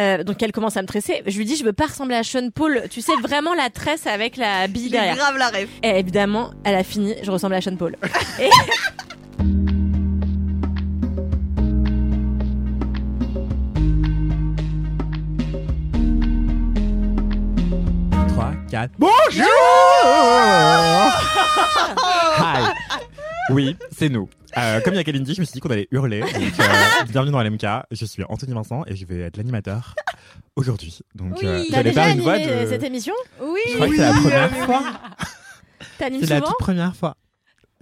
Euh, donc elle commence à me tresser. Je lui dis, je veux pas ressembler à Sean Paul. Tu sais vraiment la tresse avec la bille derrière. grave la rêve. Et évidemment, elle a fini. Je ressemble à Sean Paul. Et- 3, 4. Bonjour Oui, c'est nous. Euh, comme il y a Kalindi, je me suis dit qu'on allait hurler. Donc, euh, bienvenue dans LMK. Je suis Anthony Vincent et je vais être l'animateur aujourd'hui. Donc, Oui. euh, T'as j'allais déjà faire une voix animé de. cette émission Oui. Je crois que c'est la première fois. T'animes C'est la souvent toute première fois.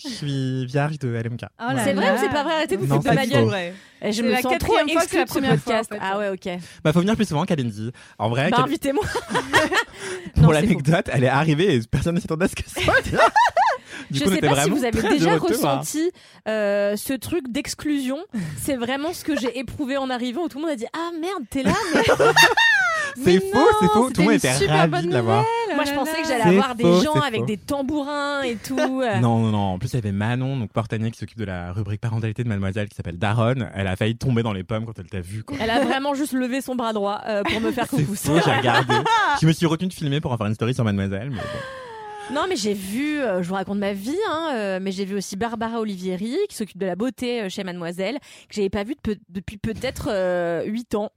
Je suis vierge de LMK. Oh là C'est vrai ou c'est pas vrai Arrêtez de vous Non, foutre de c'est ma faux. gueule. vrai. Et Je C'est me la sens trop quatrième fois que exclue c'est la de ce première fois, podcast. en fait. Ah ouais, ok. Bah, faut venir plus souvent, Kalindi. En vrai, Bah Kal- invitez-moi. pour Non, c'est l'anecdote, elle est arrivée et personne ne s'attendait à ce que ça soit. Du je coup, sais pas si vous avez déjà ressenti euh, ce truc d'exclusion. C'est vraiment ce que j'ai éprouvé en arrivant où tout le monde a dit Ah merde, t'es là, mais C'est faux, c'est faux. Tout le monde était ravi de l'avoir. moi je pensais que j'allais C'est avoir des gens c'est avec faux. des tambourins et tout. Non, non, non. En plus, il y avait Manon, donc Portanier, qui s'occupe de la rubrique parentalité de Mademoiselle, qui s'appelle Daron. Elle a failli tomber dans les pommes quand elle t'a vu. Quoi. Elle a vraiment juste levé son bras droit euh, pour me faire C'est coucou. faux, j'ai regardé. Je me suis retenu de filmer pour en faire une story sur Mademoiselle. Mais bon. Non, mais j'ai vu, euh, je vous raconte ma vie, hein, euh, mais j'ai vu aussi Barbara Olivieri, qui s'occupe de la beauté euh, chez Mademoiselle, que j'avais pas vue de peu- depuis peut-être euh, 8 ans.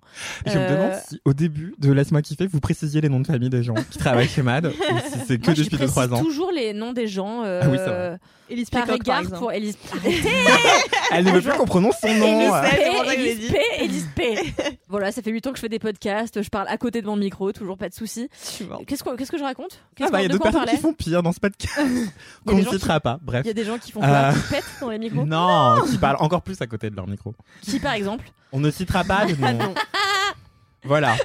Je me Euh, demande si, au début de Laisse-moi kiffer, vous précisiez les noms de famille des gens qui travaillent chez Mad, ou si c'est que Moi, depuis précise 2-3 ans. toujours les noms des gens. euh, Ah oui, c'est vrai. Élise Par par égard pour Élise. Elle ne veut plus qu'on prononce son nom. Élise P, que Élise. P, voilà, ça fait 8 ans que je fais des podcasts, je parle à côté de mon micro, toujours pas de soucis. Qu'est-ce qu'est-ce que je raconte? Ah Qu'est-ce bah, il y a d'autres personnes qui font pire dans ce podcast. A Qu'on ne qui- citera pas. Bref. Il y a des gens qui font Euh, quoi Qui pètent dans les micros Non, qui parlent encore plus à côté de leur micro. Qui par exemple On ne citera pas de nom. Voilà.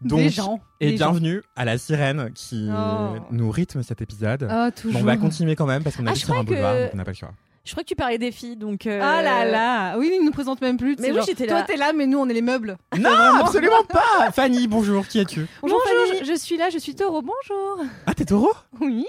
Donc, Des gens. et Des gens. bienvenue à la sirène qui Oh. nous rythme cet épisode. Oh, Bon, toujours. on va continuer quand même parce qu'on Ah, habite je sur un que- boulevard, donc on n'a pas le choix. Je crois que tu parlais des filles, donc. euh, Ah là là. Oui, ils nous présentent même plus. Mais oui, genre, j'étais Toi, là. t'es là, mais nous, on est les meubles. Non, absolument pas Fanny, bonjour, qui es-tu? Bonjour, Bonjour, je, je suis là, je suis taureau. Bonjour. Ah, t'es taureau? Oui.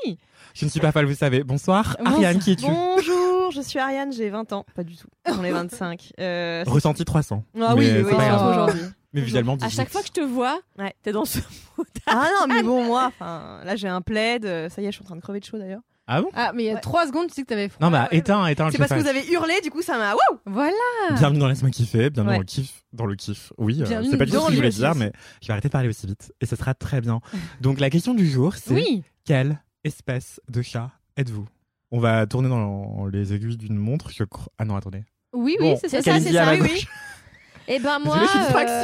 Je ne suis pas folle, vous savez. Bonsoir, Bonsoir. Ariane, qui es-tu? Bonjour, je suis Ariane, j'ai 20 ans. Pas du tout. J'en ai 25. Euh, Ressenti 300. ah oui, Mais oui, c'est pas surtout grave. aujourd'hui. Mais visuellement, À 18. chaque fois que je te vois, Ouais. t'es dans ce. Ah non, mais bon, moi, enfin, là j'ai un plaid. euh, Ça y est, je suis en train de crever de chaud d'ailleurs. Ah bon? Ah, mais il y a Ouais. trois secondes, tu sais que t'avais froid. Non, bah, éteins, éteins le C'est parce que vous avez hurlé, du coup ça m'a. Wouh Voilà. Bienvenue dans Laisse-moi kiffer, bienvenue Ouais. dans le kiff. Dans le kiff, oui. euh, Bienvenue c'est pas du tout ce que je voulais dire, mais je vais arrêter de parler aussi vite. Et ce sera très bien. Donc, la question du jour, c'est Oui. quelle espèce de chat êtes-vous? On va tourner dans les aiguilles d'une montre, je crois. Ah non, attendez. Oui, oui, Bon, c'est ça. c'est ça, oui, gauche. Eh ben moi,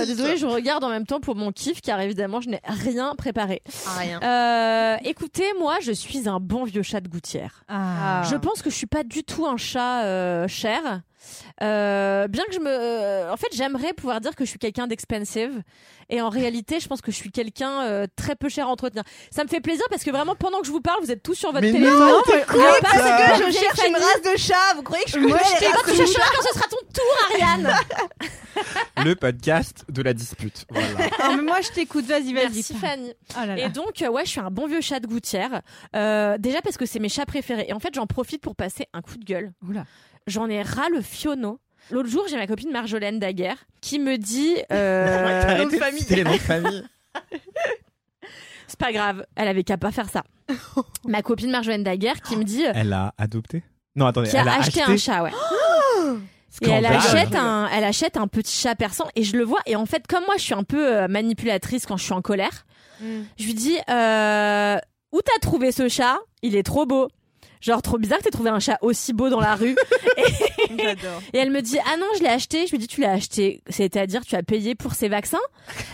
Désolée, je suis euh, je regarde en même temps pour mon kiff, car évidemment, je n'ai rien préparé. Ah, rien. Euh, écoutez, moi, je suis un bon vieux chat de gouttière. Ah. Je pense que je suis pas du tout un chat euh, cher. Euh, bien que je me, euh, en fait, j'aimerais pouvoir dire que je suis quelqu'un d'expensive, et en réalité, je pense que je suis quelqu'un euh, très peu cher à entretenir. Ça me fait plaisir parce que vraiment, pendant que je vous parle, vous êtes tous sur votre Mais téléphone. non, Ah, mais parce que je cherche une race de chat, vous croyez que je Moi, connais je les races Quand tu chercheras quand ce sera ton tour, Ariane. Le podcast de la dispute. Voilà. Non, mais moi, je t'écoute. Vas-y, vas-y. Merci Fanny. Oh là là. Et donc, euh, ouais, je suis un bon vieux chat de gouttière. Euh, déjà parce que c'est mes chats préférés. Et en fait, j'en profite pour passer un coup de gueule. Oula. J'en ai ras le fiono. L'autre jour, j'ai ma copine Marjolaine Daguerre qui me dit euh, de famille. citer les noms de famille. c'est pas grave, elle avait qu'à pas faire ça. ma copine Marjolaine Daguerre qui me dit Elle a adopté? Non, attendez. qui a elle a acheté, un chat, ouais. Et elle achète un, elle achète un petit chat persan et je le vois. Et en fait, comme moi, je suis un peu euh, manipulatrice quand je suis en colère. Mm. Je lui dis euh, où t'as trouvé ce chat? Il est trop beau. Genre trop bizarre que t'aies trouvé un chat aussi beau dans la rue. J'adore. Et elle me dit ah non je l'ai acheté. Je lui dis tu l'as acheté, c'est-à-dire tu as payé pour ces vaccins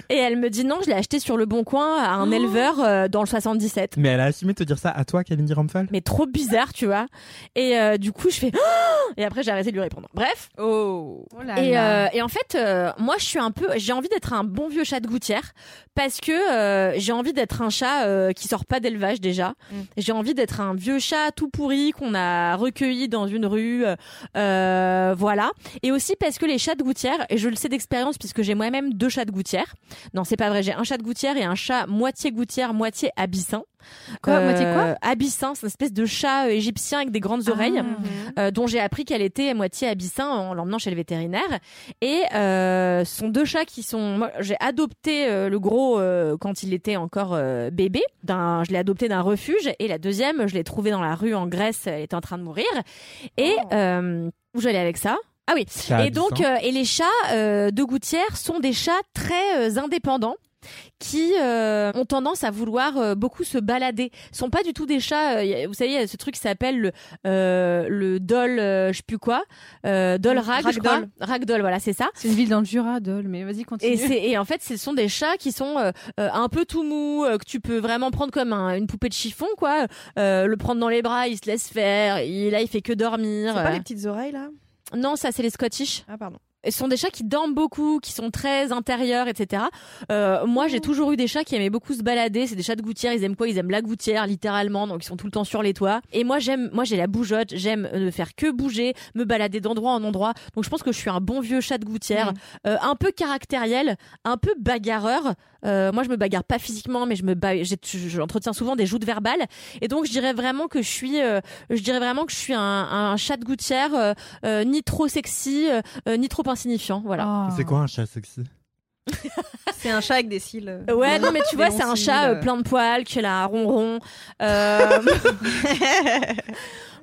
Et elle me dit non je l'ai acheté sur le bon coin à un éleveur euh, dans le 77. Mais elle a assumé de te dire ça à toi, Kalindi Ramphal Mais trop bizarre tu vois. Et euh, du coup je fais Oh et après j'ai arrêté de lui répondre. Bref. Oh. Oh là Et, là. euh, et en fait, euh, moi, je suis un peu, j'ai envie d'être un bon vieux chat de gouttière parce que euh, j'ai envie d'être un chat euh, qui sort pas d'élevage déjà. Mm. J'ai envie d'être un vieux chat tout pourri qu'on a recueilli dans une rue, euh, euh, voilà. Et aussi parce que les chats de gouttière, et je le sais d'expérience puisque j'ai moi-même deux chats de gouttière. Non, c'est pas vrai. J'ai un chat de gouttière et un chat moitié gouttière, moitié abyssin. Quoi, moitié quoi Abyssin, c'est une espèce de chat euh, égyptien avec des grandes oreilles Ah. euh, dont j'ai appris qu'elle était moitié abyssin en l'emmenant chez le vétérinaire. Et euh, ce sont deux chats qui sont. Moi, j'ai adopté euh, le gros euh, quand il était encore euh, bébé. D'un, je l'ai adopté d'un refuge. Et la deuxième, je l'ai trouvé dans la rue en Grèce. Elle était en train de mourir. Et Oh. euh, où j'allais avec ça? Ah oui. Et donc, euh, et les chats euh, de gouttière sont des chats très euh, indépendants qui euh, ont tendance à vouloir euh, beaucoup se balader. Ce sont pas du tout des chats. euh, vous savez, il y a ce truc qui s'appelle le, le dol, je sais plus quoi, euh, dol rag, je crois. Ragdoll. Voilà, c'est ça. C'est une ville dans le Jura, Dole, mais vas-y, continue. Et, en fait, ce sont des chats qui sont un peu tout mous, euh, que tu peux vraiment prendre comme un- une poupée de chiffon, quoi. Le prendre dans les bras, il se laisse faire. Il, là, il fait que dormir. C'est pas les petites oreilles là? Non, ça, c'est les Scottish. Ah pardon. Ce sont des chats qui dorment beaucoup, qui sont très intérieurs, etc. Euh, moi, j'ai toujours eu des chats qui aimaient beaucoup se balader. C'est des chats de gouttière. Ils aiment quoi? Ils aiment la gouttière, littéralement. Donc, ils sont tout le temps sur les toits. Et moi, j'aime, moi, j'ai la bougeotte. J'aime ne faire que bouger, me balader d'endroit en endroit. Donc, je pense que je suis un bon vieux chat de gouttière, Euh, un peu caractériel, un peu bagarreur. Euh, moi, je me bagarre pas physiquement, mais je me ba- j'entretiens souvent des joutes verbales. Et donc, je dirais vraiment que je suis, euh, je dirais vraiment que je suis un, un chat de gouttière, euh, euh, ni trop sexy, ni trop insignifiant. Voilà. Ah. C'est quoi un chat sexy? C'est un chat avec des cils. Ouais, non, mais tu vois, c'est un chat euh, plein de poils, qui a un ronron. Euh,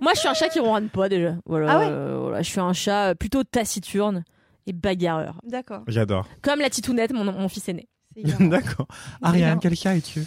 Moi, je suis un chat qui ronronne pas déjà. Voilà, Ah ouais euh, voilà, je suis un chat plutôt taciturne et bagarreur. D'accord. J'adore. Comme la titounette, mon, mon fils aîné. D'accord. Ariane, quel chat es-tu?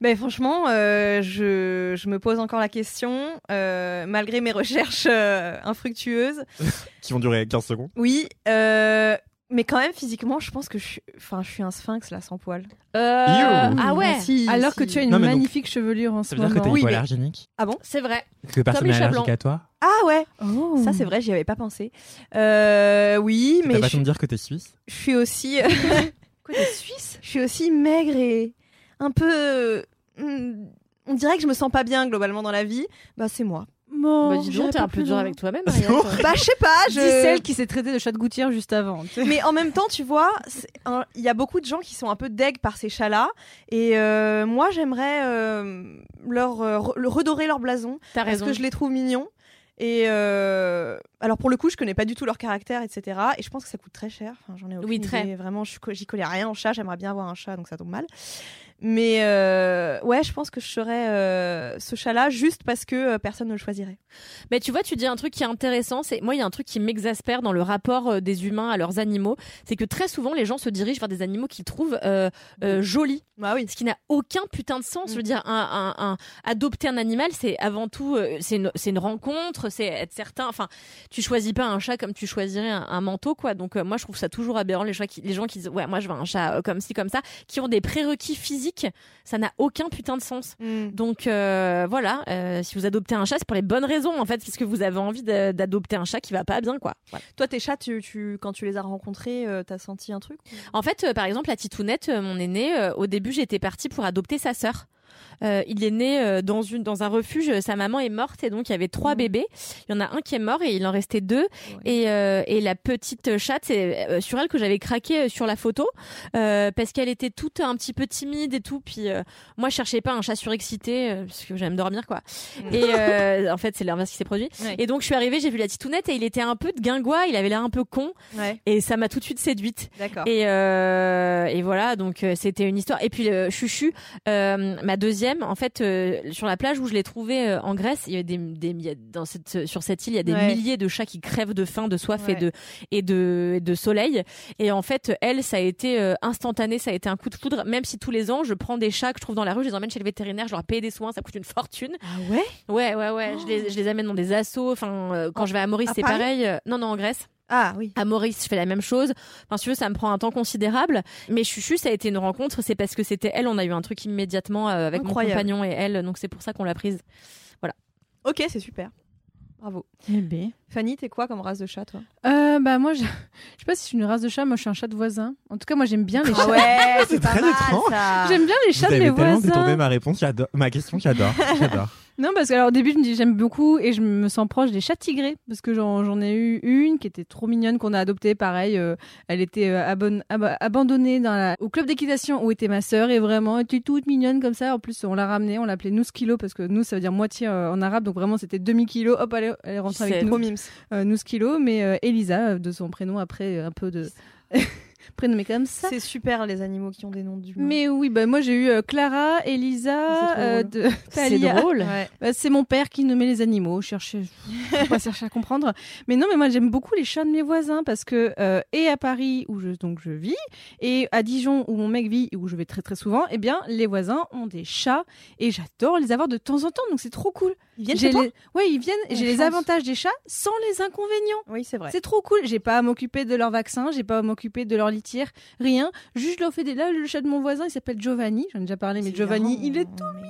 Ben franchement, euh, je, je me pose encore la question, euh, malgré mes recherches euh, infructueuses. Qui vont durer 15 secondes. Oui, euh, mais quand même physiquement, je pense que je suis, enfin, je suis un sphinx là, sans poil. Euh, You. ah ouais, Ah, si, Alors si. que tu as une Non, mais donc- magnifique chevelure en ce Ça veut dire que moment. t'es Oui, mais- hypoallergénique c'est vrai. Que personne les n'est allergique à toi? Ah ouais, Oh. ça c'est vrai, j'y avais pas pensé. Euh, oui, mais ta je, façon de dire que t'es suisse? Je suis aussi, quoi, t'es suisse Je suis aussi maigre et un peu. hmm, On dirait que je me sens pas bien globalement dans la vie. Bah c'est moi. Bon, bah, dis donc, t'es un peu plus dur avec toi-même. Bah je sais pas, Dis je. celle qui s'est traitée de chat de gouttière juste avant. Mais en même temps, tu vois, il y a beaucoup de gens qui sont un peu deg par ces chats-là. Et euh, moi, j'aimerais euh, leur euh, re- le redorer leur blason. T'as Parce raison. que je les trouve mignons. Et euh, alors pour le coup, je connais pas du tout leur caractère, etc. Et je pense que ça coûte très cher. Enfin, j'en ai aucune Oui, très. idée. Vraiment, j'y connais rien en chat. J'aimerais bien avoir un chat, donc ça tombe mal. Mais euh, ouais, je pense que je serais euh, ce chat-là juste parce que euh, personne ne le choisirait. Mais tu vois, tu dis un truc qui est intéressant. C'est moi, il y a un truc qui m'exaspère dans le rapport euh, des humains à leurs animaux, c'est que très souvent les gens se dirigent vers des animaux qu'ils trouvent jolis, Bah oui. ce qui n'a aucun putain de sens. Mm. Je veux dire, un, un, un- adopter un animal, c'est avant tout, c'est une, rencontre, c'est être certain. Enfin, tu choisis pas un chat comme tu choisirais un, un manteau, quoi. Donc moi, je trouve ça toujours aberrant les gens qui, les gens qui disent ouais, moi je veux un chat comme ci comme ça, qui ont des prérequis physiques, ça n'a aucun putain de sens. Mm. Donc euh, voilà, euh, si vous adoptez un chat, c'est pour les bonnes raisons en fait, parce que vous avez envie d'adopter un chat qui va pas bien quoi. Voilà. Toi, tes chats, tu, tu, quand tu les as rencontrés, euh, t'as senti un truc En fait, par exemple, la titounette, mon aîné, euh, au début, j'étais partie pour adopter sa sœur. Euh, il est né euh, dans une dans un refuge. Sa maman est morte et donc il y avait trois Mhm. bébés. Il y en a un qui est mort et il en restait deux. Et, euh, et la petite chatte, c'est euh, sur elle que j'avais craqué euh, sur la photo euh, parce qu'elle était toute un petit peu timide et tout. Puis euh, moi, je cherchais pas un chat surexcité euh, parce que j'aime dormir quoi. Et euh, en fait, c'est l'inverse qui s'est produit. Ouais. Et donc je suis arrivée, j'ai vu la titounette et il était un peu de guingois. Il avait l'air un peu con Ouais, et ça m'a tout de suite séduite. d'accord. Et, euh, et voilà, donc euh, c'était une histoire. Et puis Chuchu, euh, ma la deuxième, en fait, euh, sur la plage où je l'ai trouvée euh, en Grèce, il y a des, des il y a- dans cette, sur cette île, il y a des Ouais. milliers de chats qui crèvent de faim, de soif et de et de et de soleil. Et en fait, elle, ça a été euh, instantané, ça a été un coup de foudre. Même si tous les ans, je prends des chats que je trouve dans la rue, je les emmène chez le vétérinaire, je leur paye des soins, ça coûte une fortune. Ah ouais? Ouais, ouais, ouais. Je, les, je les amène dans des assos. Enfin, quand En- je vais à Maurice, c'est pareil. Non, non, en Grèce. Ah oui. À Maurice, je fais la même chose. Enfin, si tu veux, ça me prend un temps considérable. Mais Chuchu, ça a été une rencontre. C'est parce que c'était elle. On a eu un truc immédiatement euh, avec Incroyable. mon compagnon et elle. Donc c'est pour ça qu'on l'a prise. Ok, c'est super. Bravo. Eh ben. Fanny, t'es quoi comme race de chat, toi? Euh, bah moi, je... je sais pas si je suis une race de chat. Moi, je suis un chat de voisin. En tout cas, moi, j'aime bien les chats. Ah ouais, c'est très mal, étrange. J'aime bien les Vous chats de avez mes tellement détourné voisins. ma réponse, j'adore, ma question, j'adore, j'adore. Non, parce que alors au début, je me dis j'aime beaucoup et je me sens proche des chats tigrés parce que j'en ai eu une qui était trop mignonne qu'on a adoptée. Pareil, euh, elle était euh, ab- abandonnée dans la... au club d'équitation où était ma sœur et vraiment elle était toute mignonne comme ça. En plus, on l'a ramenée, on l'appelait nous kilo parce que nous ça veut dire moitié euh, en arabe, donc vraiment c'était demi kilo. Hop, est, elle est rentrée avec nous. Trop mimes. Nous kilo, mais Elisa de son prénom après un peu de prénommé comme ça. C'est super les animaux qui ont des noms du Mais oui, bah moi j'ai eu euh, Clara, Elisa, C'est euh, de C'est drôle. Ouais. Bah, c'est mon père qui nommait les animaux. Faut pas chercher à comprendre. Mais non, mais moi j'aime beaucoup les chats de mes voisins parce que euh, et à Paris où je donc je vis et à Dijon où mon mec vit et où je vais très très souvent, eh bien les voisins ont des chats et j'adore les avoir de temps en temps. Donc c'est trop cool. Ils viennent chez toi. Ouais, ils viennent. J'ai les avantages des chats sans les inconvénients. Oui, c'est vrai. C'est trop cool. J'ai pas à m'occuper de leur vaccin, j'ai pas à m'occuper de leur litière, rien. Juste je leur fais des. Là, le chat de mon voisin, il s'appelle Giovanni. J'en ai déjà parlé, mais Giovanni, marrant, il est mais-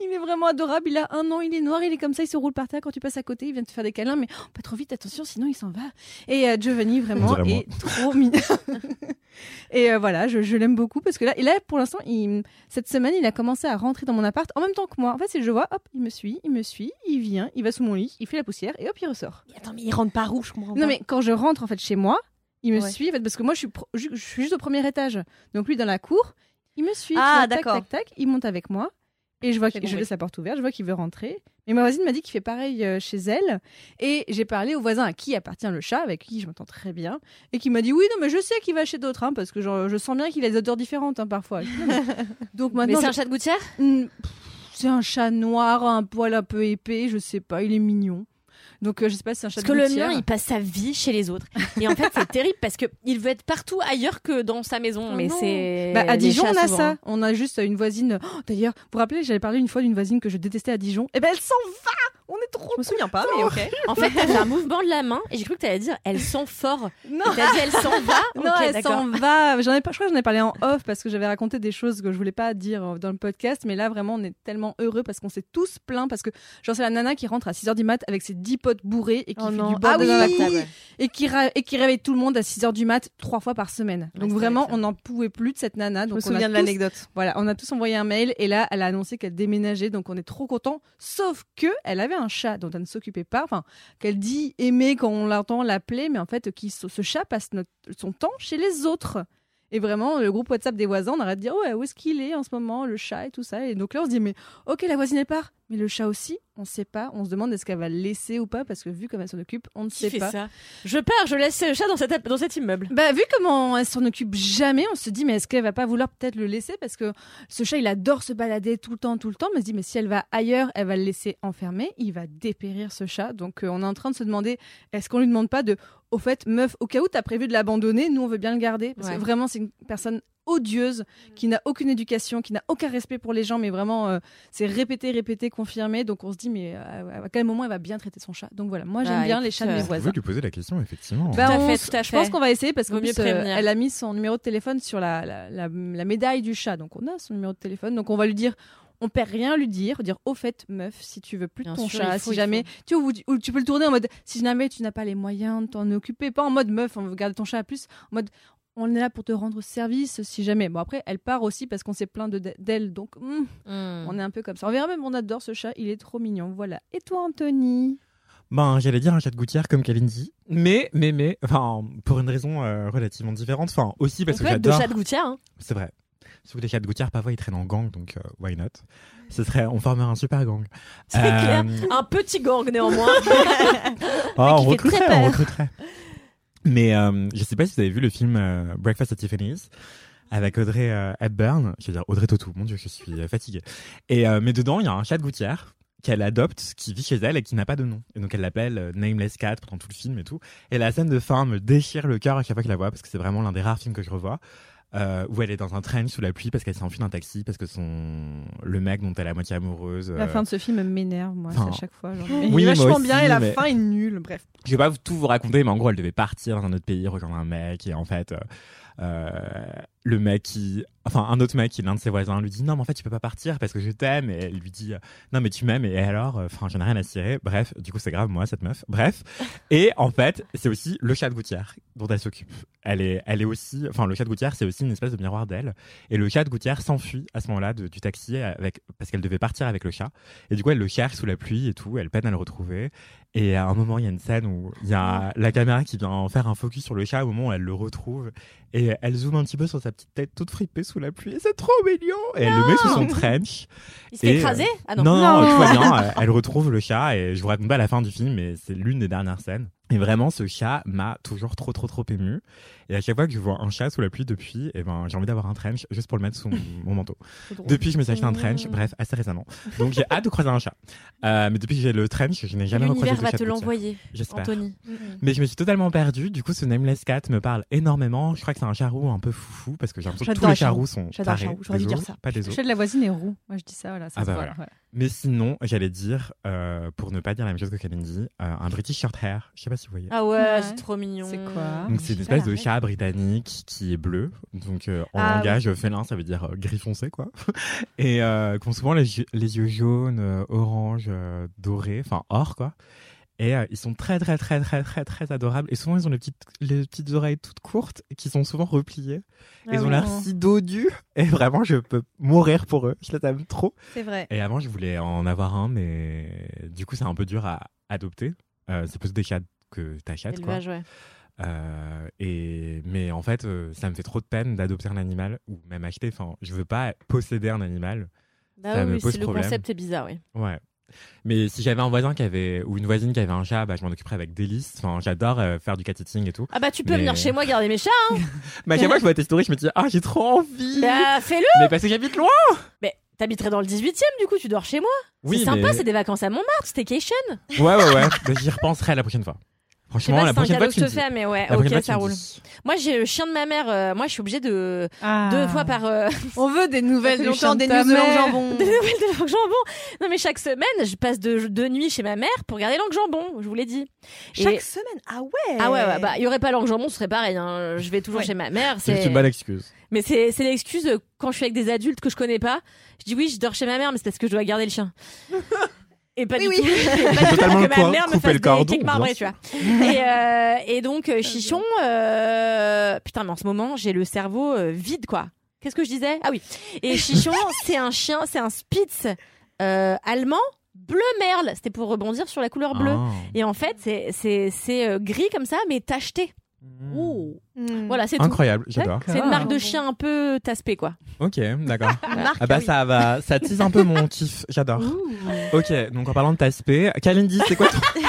il est vraiment adorable. Il a un an, il est noir, il est comme ça, il se roule par terre quand tu passes à côté, il vient te faire des câlins, mais oh, pas trop vite, attention, sinon il s'en va. Et euh, Giovanni, vraiment, est trop mignon. et euh, voilà, je, je l'aime beaucoup parce que là, et là pour l'instant, il- cette semaine, il a commencé à rentrer dans mon appart en même temps que moi. En fait, c'est je vois, hop, il me suit, il me suit, il vient, il va sous mon lit, il fait la poussière et hop, il ressort. Mais Attends, mais ils rentrent par où Je comprends Non, pas. mais quand je rentre en fait chez moi, il me Ouais. suit en fait, parce que moi je suis, pro- je, je suis juste au premier étage. Donc lui dans la cour, il me suit. Ah, vois, tac, d'accord. tac, tac, il monte avec moi. Et je vois que je laisse la porte ouverte, je vois qu'il veut rentrer. Mais ma voisine m'a dit qu'il fait pareil euh, chez elle. Et j'ai parlé au voisin à qui appartient le chat, avec qui je m'entends très bien. Et qui m'a dit Oui, non, mais je sais qu'il va chez d'autres, hein, parce que genre, je sens bien qu'il a des odeurs différentes hein, parfois. Donc Mais maintenant. c'est je- un chat de gouttière? C'est un chat noir, un poil un peu épais, je sais pas, il est mignon. Donc euh, je sais pas si c'est un chat Parce de que le gouttière. mien, il passe sa vie chez les autres. Et en fait, c'est terrible parce que il veut être partout ailleurs que dans sa maison. Oh mais non. c'est. Bah, à les Dijon, chats, on a souvent. ça. On a juste une voisine. Oh, D'ailleurs, vous vous rappelez, j'avais parlé une fois d'une voisine que je détestais à Dijon. Eh ben, elle s'en va On est trop. Je me souviens pas, mais ok. En fait, t'as fait un mouvement de la main et j'ai cru que t'allais dire elle sent fort. Non, Et T'as dit elle s'en va non, Ok, elle d'accord. s'en va. J'en ai pas, je crois que j'en ai parlé en off parce que j'avais raconté des choses que je voulais pas dire euh, dans le podcast. Mais là, vraiment, on est tellement heureux parce qu'on s'est tous plaints parce que, genre, c'est la nana qui rentre à 6h du mat avec ses 10 potes bourrés et qui Oh fait non. du bordel Ah dans la et qui, et qui réveille tout le monde à 6h du mat trois fois par semaine. Ouais, Donc vraiment, on n'en pouvait plus de cette nana. Je Donc me on a de l'anecdote. Voilà, on a tous envoyé un mail et là, elle a annoncé qu'elle déménageait, donc on est trop contents. Sauf que elle avait un chat dont elle ne s'occupait pas, enfin qu'elle dit aimer quand on l'entend l'appeler, mais en fait, qui ce ce chat passe notre- son temps chez les autres. Et vraiment, le groupe WhatsApp des voisins, on arrête de dire ouais, où est-ce qu'il est en ce moment, le chat et tout ça. Et donc là, on se dit mais ok, la voisine elle part, mais le chat aussi, on sait pas. On se demande est-ce qu'elle va le laisser ou pas? Parce que vu comme elle s'en occupe, on ne Qui sait fait pas. ça? Je pars, je laisse le chat dans, cette, dans cet immeuble. Bah, vu comment elle s'en occupe jamais, on se dit, mais est-ce qu'elle va pas vouloir peut-être le laisser? Parce que ce chat, il adore se balader tout le temps, tout le temps. Mais on se dit, mais si elle va ailleurs, elle va le laisser enfermé. Il va dépérir ce chat. Donc, euh, on est en train de se demander, est-ce qu'on lui demande pas de, au fait, meuf, au cas où t'as prévu de l'abandonner, nous, on veut bien le garder. Parce Ouais. que vraiment, c'est une personne odieuse, qui n'a aucune éducation, qui n'a aucun respect pour les gens, mais vraiment, euh, c'est répété, répété, confirmé. Donc, on se dit, mais euh, à quel moment elle va bien traiter son chat? Donc, voilà, moi, j'aime Bah, bien les chats de mes euh, Vous voisins. pouvez lui poser la question, effectivement. Bah, Tout à on fait, s- tout à Je pense qu'on va essayer parce qu'en Vaut mieux plus, euh, prévenir. elle a mis son numéro de téléphone sur la, la, la- la médaille du chat. Donc on a son numéro de téléphone. Donc on va lui dire, on perd rien à lui dire, dire au fait, meuf, si tu veux plus de ton sûr, chat, faut, si jamais, tu ou, ou tu peux le tourner en mode, si jamais tu n'as pas les moyens de t'en occuper, pas en mode meuf, on veut garder ton chat à plus, en mode, on est là pour te rendre service si jamais. Bon après, elle part aussi parce qu'on s'est plaint de d'elle, donc hum, Hmm. on est un peu comme ça. On verra même, on adore ce chat, il est trop mignon. Voilà. Et toi, Anthony? Ben, j'allais dire un chat de gouttière comme Kalindi. Mais, mais, mais, enfin, pour une raison euh, relativement différente. Enfin, aussi parce On que j'adore. chat de gouttière. hein. C'est vrai. Sauf que les chats de gouttière, parfois, ils traînent en gang, donc euh, why not? Ce serait, on formerait un super gang. C'est Euh, clair. Un petit gang néanmoins. Oh, on recruterait, on recruterait. Mais euh, je sais pas si vous avez vu le film euh, Breakfast at Tiffany's avec Audrey euh, Hepburn, je veux dire Audrey Tautou, mon dieu, je suis euh, fatiguée. Et euh, mais dedans, il y a un chat de gouttière qu'elle adopte, qui vit chez elle et qui n'a pas de nom. Et donc elle l'appelle euh, Nameless Cat pendant tout le film et tout. Et la scène de fin me déchire le cœur à chaque fois que je la vois parce que c'est vraiment l'un des rares films que je revois. Euh, où elle est dans un train sous la pluie parce qu'elle s'est enfuie d'un taxi parce que son le mec dont elle est à moitié amoureuse La euh, fin de ce film m'énerve, moi, enfin, à chaque fois. Genre, Oui, il est vachement aussi, bien et la mais- fin est nulle. Bref. je vais pas tout vous raconter, mais en gros, elle devait partir dans un autre pays, rejoindre un mec, et en fait, euh, euh, le mec qui, enfin, un autre mec qui l'un de ses voisins lui dit non, mais en fait, tu peux pas partir parce que je t'aime, et elle lui dit euh, non, mais tu m'aimes, et alors, euh, enfin, j'en ai rien à cirer. Bref, du coup, c'est grave, moi, cette meuf. Bref. Et en fait, c'est aussi le chat de gouttière dont elle s'occupe. Elle est, elle est aussi, enfin, le chat de gouttière, c'est aussi une espèce de miroir d'elle. Et le chat de gouttière s'enfuit à ce moment-là du taxi avec, parce qu'elle devait partir avec le chat. Et du coup, elle le cherche sous la pluie et tout, elle peine à le retrouver. Et à un moment, il y a une scène où il y a la caméra qui vient faire un focus sur le chat au moment où elle le retrouve. Et elle zoome un petit peu sur sa petite tête toute fripée sous la pluie. Et c'est trop mignon! Et elle le met sous son trench. Il se fait Et, écraser Ah non. Non, non, Non. bien. Elle retrouve le chat et je vous raconte pas la fin du film, mais c'est l'une des dernières scènes. Et vraiment, ce chat m'a toujours trop, trop, trop ému. Et à chaque fois que je vois un chat sous la pluie depuis, eh ben, j'ai envie d'avoir un trench juste pour le mettre sous mon, manteau. Depuis, je me suis acheté un trench, bref, assez récemment. Donc, j'ai hâte de croiser un chat. Euh, mais depuis que j'ai le trench, je n'ai jamais recroisé de va chat te de gouttière. l'envoyer, J'espère. Anthony. Mais je me suis totalement perdue. Du coup, ce Nameless Cat me parle énormément. Je crois que c'est un charroux un peu foufou parce que j'ai l'impression que tous les charroux. charroux sont J'adore les tarés. j'aurais dû dire ça. Pas des Le chat de la voisine est roux. Moi, je dis ça, voilà. ça Ah se bah voit, voilà. voilà. Mais sinon, j'allais dire, euh, pour ne pas dire la même chose que Kalindi, euh, un British Short Hair. Je sais pas si vous voyez. Ah ouais, Ouais. c'est trop mignon. C'est quoi Donc c'est une espèce de chat britannique qui est bleu. Donc euh, en Ah, langage félin, ça veut dire euh, gris foncé quoi. Et euh, qui ont souvent les, yeux- les yeux jaunes, euh, orange, euh, dorés, enfin or quoi. Et euh, ils sont très très très très très très adorables. Et souvent ils ont les petites les petites oreilles toutes courtes qui sont souvent repliées. Ah ils ont l'air si dodus. Et vraiment je peux mourir pour eux. Je les aime trop. C'est vrai. Et avant, je voulais en avoir un, mais du coup, c'est un peu dur à adopter. Euh, c'est plus des chats que t'achètes, quoi. Ouais. Euh, et mais en fait, euh, ça me fait trop de peine d'adopter un animal ou même acheter. Enfin, je veux pas posséder un animal. Bah Ça oui, me pose c'est le problème. concept est bizarre, oui. Ouais. Mais si j'avais un voisin qui avait ou une voisine qui avait un chat, bah, je m'en occuperais avec délice. Enfin, j'adore euh, faire du cat sitting et tout. Ah bah tu peux Mais- venir chez moi garder mes chats. hein. Chaque fois que je vois tes stories, je me dis ah j'ai trop envie. Bah fais-le. Mais parce que j'habite loin. Mais t'habiterais dans le 18 e du coup, tu dors chez moi. Oui, c'est sympa, mais- c'est des vacances à Montmartre, staycation. Ouais ouais ouais. Bah, J'y repenserai la prochaine fois. Je sais Franchement, pas la si c'est un prochaine fois cadeau que je te fais, mais ouais, ok, ça roule. Moi j'ai le chien de ma mère, euh, moi je suis obligée de Ah. deux fois par euh, On veut des nouvelles longtemps chien des de ta news de jambon. des nouvelles de langue jambon. Non mais chaque semaine, je passe de deux nuits chez ma mère pour garder langue jambon, je vous l'ai dit. Chaque Et- semaine? Ah ouais Ah ouais, ouais, bah il y aurait pas langue jambon, ce serait pareil. hein. Je vais toujours Ouais. chez ma mère. C'est C'est une bonne excuse. Mais c'est c'est l'excuse euh, quand je suis avec des adultes que je connais pas. Je dis oui, je dors chez ma mère, mais c'est parce que je dois garder le chien. Et pas Oui, du oui. tout. Et pas du tout Totalement que ma mère me fasse le cordon, marbrés, tu vois. Et, euh, et donc euh, Chichon, euh, putain, mais en ce moment j'ai le cerveau euh, vide quoi. Qu'est-ce que je disais? Ah oui. Et Chichon, c'est un chien, c'est un Spitz allemand bleu merle. C'était pour rebondir sur la couleur bleue. Ah. Et en fait, c'est gris comme ça, mais tacheté. Hmm. Voilà, c'est tout. Incroyable, j'adore. C'est une marque de chien un peu taspé quoi. Ok, d'accord. Ah bah oui. ça va, ça tease un peu mon kiff, j'adore. Ok, donc en parlant de taspé, Kalindi, c'est quoi ton...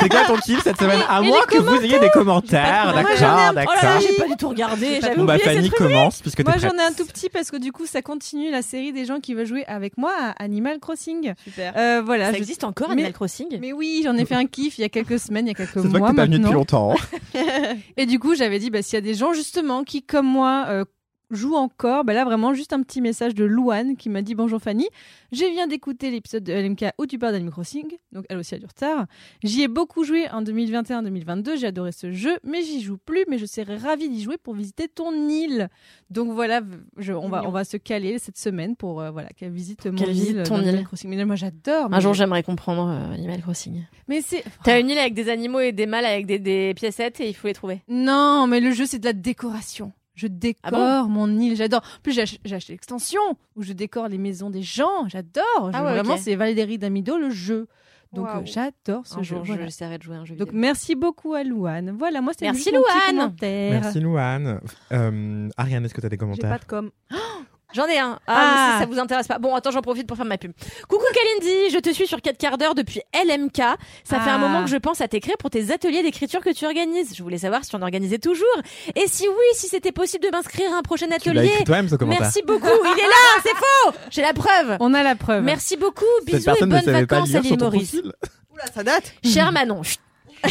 c'est quoi ton kiff cette semaine? À moins que vous ayez des commentaires, un- d'accord, Oh là là, d'accord. j'ai pas du tout regardé. J'avais Bon bah Fanny commence puisque Moi, j'en ai un tout petit parce que du coup, ça continue la série des gens qui veulent jouer avec moi à Animal Crossing. Super. Euh, voilà. Ça je- existe encore Mais- Animal Crossing? Mais oui, j'en ai fait un kiff il y a quelques semaines, il y a quelques mois t'es pas venu depuis longtemps. Et du coup, j'avais dit, bah, s'il y a des gens justement qui, comme moi, euh, jouent encore, bah là vraiment juste un petit message de Louane qui m'a dit bonjour Fanny, je viens d'écouter l'épisode de LMK où tu parles d'Animal Crossing, donc elle aussi a du retard. J'y ai beaucoup joué en 2021-2022, j'ai adoré ce jeu, mais j'y joue plus, mais je serais ravie d'y jouer pour visiter ton île. Donc voilà, je- on va on va se caler cette semaine pour euh, voilà qu'elle visite mon Qu'elle visite île ton île. Crossing. Mais moi j'adore. Un jour, j'aimerais comprendre euh, Animal Crossing. Mais c'est T'as une île avec des animaux et des mâles avec des, des piécettes et il faut les trouver. Non, mais le jeu, c'est de la décoration. Je décore Ah mon île, j'adore. En plus, j'ai ach- j'ai acheté l'extension où je décore les maisons des gens, j'adore. Ah ouais, Vraiment, c'est Valérie Damido, le jeu. Donc, euh, j'adore ce Un jeu. jour, voilà. j'essaierai de jouer un jeu Donc, vidéo. merci beaucoup à Louane. Voilà, moi, c'est Merci, Louane. commentaire. Merci Louane. Euh, Ariane, est-ce que t'as des J'ai pas commentaires de com. J'en ai un. Ah, Ah. mais ça, ça vous intéresse pas. Bon, attends, j'en profite pour faire ma pub. Coucou Kalindi, je te suis sur 4 quarts d'heure depuis LMK. Ça fait un Ah. moment que je pense à t'écrire pour tes ateliers d'écriture que tu organises. Je voulais savoir si tu en organisais toujours. Et si oui, si c'était possible de m'inscrire à un prochain atelier. écrit toi-même ce commentaire. Merci beaucoup. Il est là, c'est faux. J'ai la preuve. On a la preuve. Merci beaucoup. Bisous et bonnes vacances à Maurice. Oula, ça date. Cher Manon.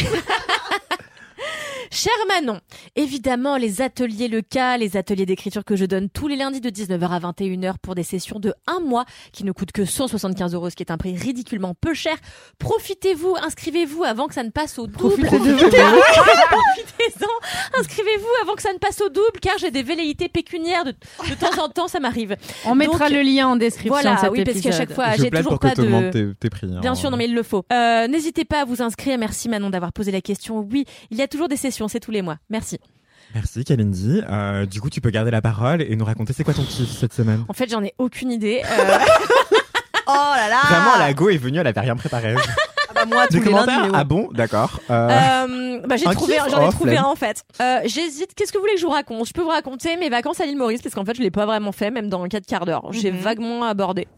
Cher Manon, évidemment, les ateliers Le Cas, les ateliers d'écriture que je donne tous les lundis de 19h à 21h pour des sessions de un mois qui ne coûtent que 175 euros, ce qui est un prix ridiculement peu cher. Profitez-vous, inscrivez-vous avant que ça ne passe au double. Profitez-en, inscrivez-vous avant que ça ne passe au double, car j'ai des velléités pécuniaires de, de temps en temps, ça m'arrive. On mettra Donc, le lien en description Voilà, de cet oui, parce qu'à chaque fois, j'ai toujours pas de. tes, tes prix. hein. Bien sûr, non mais il le faut. Euh, N'hésitez pas à vous inscrire. Merci Manon d'avoir posé la question. Oui, il y a toujours des sessions, c'est tous les mois. Merci. Merci Kalindi. Euh, du coup, tu peux garder la parole et nous raconter c'est quoi ton kiff cette semaine? En fait, j'en ai aucune idée. Euh, Oh là là. Vraiment, la go est venue, elle avait rien préparé. Ah bah moi, tous Des les lundis, Ah bon, d'accord. Euh, euh, bah, j'ai trouvé, j'en ai trouvé un en fait. Euh, J'hésite. Qu'est-ce que vous voulez que je vous raconte? Je peux vous raconter mes vacances à l'île Maurice parce qu'en fait, je l'ai pas vraiment fait, même dans 4 quarts d'heure. J'ai Mhm. vaguement abordé.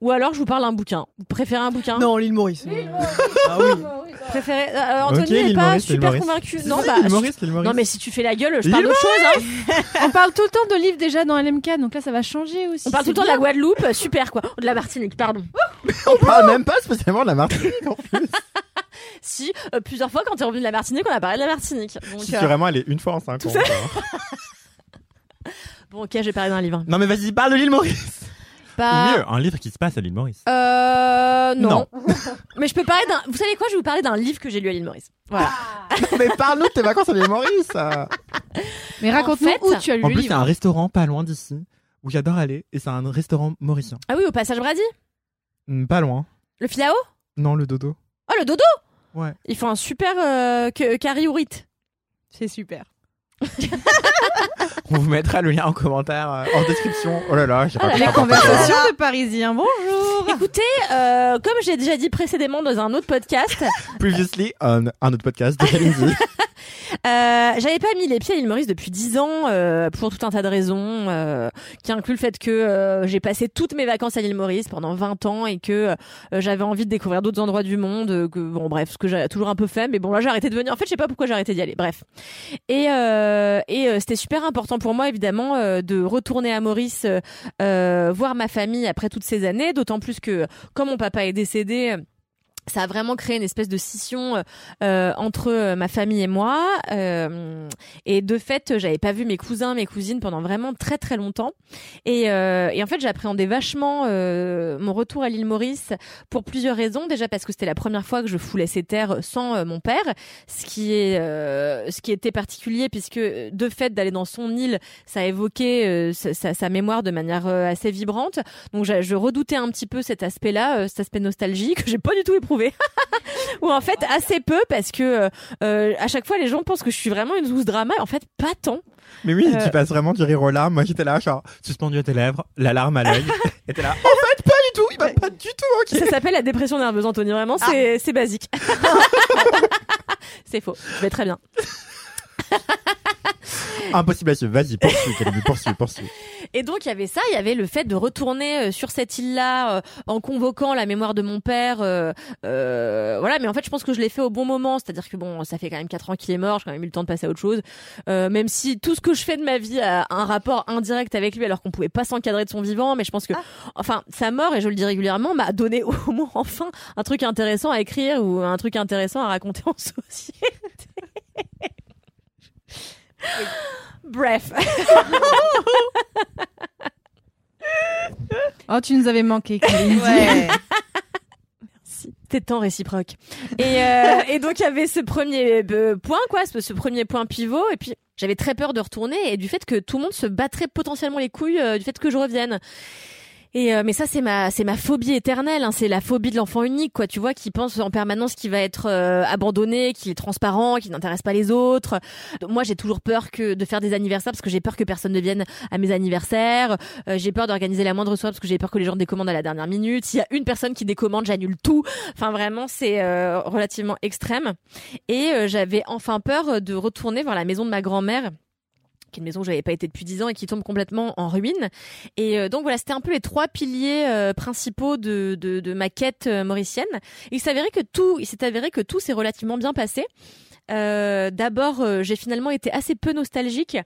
Ou alors, je vous parle d'un bouquin. Vous préférez un bouquin Non, l'île Maurice. Ah oui. Préférez euh, Anthony Ok, n'est l'île pas Maurice, l'île super Maurice. convaincu. Non, bah, l'île je- Maurice, l'île Maurice. non, mais si tu fais la gueule, je L'île parle d'autre chose. Hein. On parle tout le temps de livres déjà dans LMK, donc là ça va changer aussi. On parle tout le temps de la. Guadeloupe, euh, super quoi. Ou de la Martinique, pardon. On parle même pas spécialement de la Martinique en plus. Si, euh, plusieurs fois quand t'es revenu de la Martinique, on a parlé de la Martinique. Donc, Si euh, tu vraiment allé une fois en cinq ans. encore. Bon, ok, je vais parler d'un livre. Non mais vas-y, parle de l'île Maurice. Pas... Ou mieux, un livre qui se passe à l'île Maurice. Euh, non. Non. Mais je peux parler d'un. Vous savez quoi Je vais vous parler d'un livre que j'ai lu à l'île Maurice. Voilà. mais parle-nous de tes vacances à l'île Maurice. Mais raconte-nous fait- où tu as lu En plus, il y a un restaurant pas loin d'ici où j'adore aller et c'est un restaurant mauricien. Ah oui, au passage Brady Hmm, Pas loin. Le filao? Non, le dodo. Oh, le dodo? Ouais. Ils font un super euh, curry ou rite. C'est super. On vous mettra le lien en commentaire, euh, en description. Oh là là, j'ai Ah là, n'importe quoi. Conversation de Parisien, bonjour Écoutez, euh, comme j'ai déjà dit précédemment dans un autre podcast, Previously on un autre podcast de Kalindi. Euh, j'avais pas mis les pieds à l'île Maurice depuis 10 ans euh, pour tout un tas de raisons euh, qui incluent le fait que j'ai passé toutes mes vacances à l'île Maurice pendant 20 ans et que j'avais envie de découvrir d'autres endroits du monde que bon bref ce que j'ai toujours un peu fait mais bon là j'ai arrêté de venir. En fait je sais pas pourquoi j'ai arrêté d'y aller bref. Et et c'était super important pour moi évidemment de retourner à Maurice voir ma famille après toutes ces années d'autant plus que comme mon papa est décédé ça a vraiment créé une espèce de scission euh, entre euh, ma famille et moi. Euh, et de fait, j'avais pas vu mes cousins, mes cousines pendant vraiment très très longtemps. Et, euh, et en fait, j'appréhendais vachement euh, mon retour à l'île Maurice pour plusieurs raisons. Déjà parce que c'était la première fois que je foulais ces terres sans euh, mon père, ce qui est euh, ce qui était particulier puisque de fait d'aller dans son île, ça évoquait euh, sa, sa- mémoire de manière euh, assez vibrante. Donc je, redoutais un petit peu cet aspect-là, euh, cet aspect nostalgie que j'ai pas du tout éprouvé. Ou en fait assez peu parce que euh, à chaque fois les gens pensent que je suis vraiment une zouze drama et en fait pas tant. Mais oui, Euh. tu passes vraiment du rire aux larmes. Moi, j'étais là, genre, suspendu à tes lèvres, la larme à l'œil. et t'es là, en fait, pas du tout, il va pas du tout. Ça s'appelle la dépression nerveuse Anthony vraiment c'est c'est basique. c'est faux. Je vais très bien. Impossible à suivre. Vas-y, poursuis, poursuis, poursuis. Et donc il y avait ça, il y avait le fait de retourner euh, sur cette île-là euh, en convoquant la mémoire de mon père. euh, euh, voilà, mais en fait je pense que je l'ai fait au bon moment, c'est-à-dire que bon, ça fait quand même quatre ans qu'il est mort, j'ai quand même eu le temps de passer à autre chose. Euh, même si tout ce que je fais de ma vie a un rapport indirect avec lui, alors qu'on pouvait pas s'encadrer de son vivant, mais je pense que, enfin, sa mort et je le dis régulièrement m'a donné au moins enfin un truc intéressant à écrire ou un truc intéressant à raconter en société. Bref. Oh, tu nous avais manqué, Kalindi. Ouais. C'était tant réciproque. Et, euh, et donc il y avait ce premier euh, point, quoi, ce, ce premier point pivot. Et puis j'avais très peur de retourner et du fait que tout le monde se battrait potentiellement les couilles euh, du fait que je revienne. Et euh, mais ça c'est ma c'est ma phobie éternelle, hein, c'est la phobie de l'enfant unique quoi, tu vois, qui pense en permanence qu'il va être euh, abandonné, qu'il est transparent, qu'il n'intéresse pas les autres. Moi j'ai toujours peur que de faire des anniversaires parce que j'ai peur que personne ne vienne à mes anniversaires. Euh, j'ai peur d'organiser la moindre soirée parce que j'ai peur que les gens décommandent à la dernière minute. S'il y a une personne qui décommande, j'annule tout. Enfin vraiment c'est euh, relativement extrême. Et euh, j'avais enfin peur de retourner voir la maison de ma grand-mère qui est une maison où j'avais pas été depuis dix ans et qui tombe complètement en ruine. Et euh, donc voilà, c'était un peu les trois piliers euh, principaux de, de, de ma quête euh, mauricienne. Il avéré que tout, il s'est avéré que tout s'est relativement bien passé. Euh, D'abord, euh, j'ai finalement été assez peu nostalgique.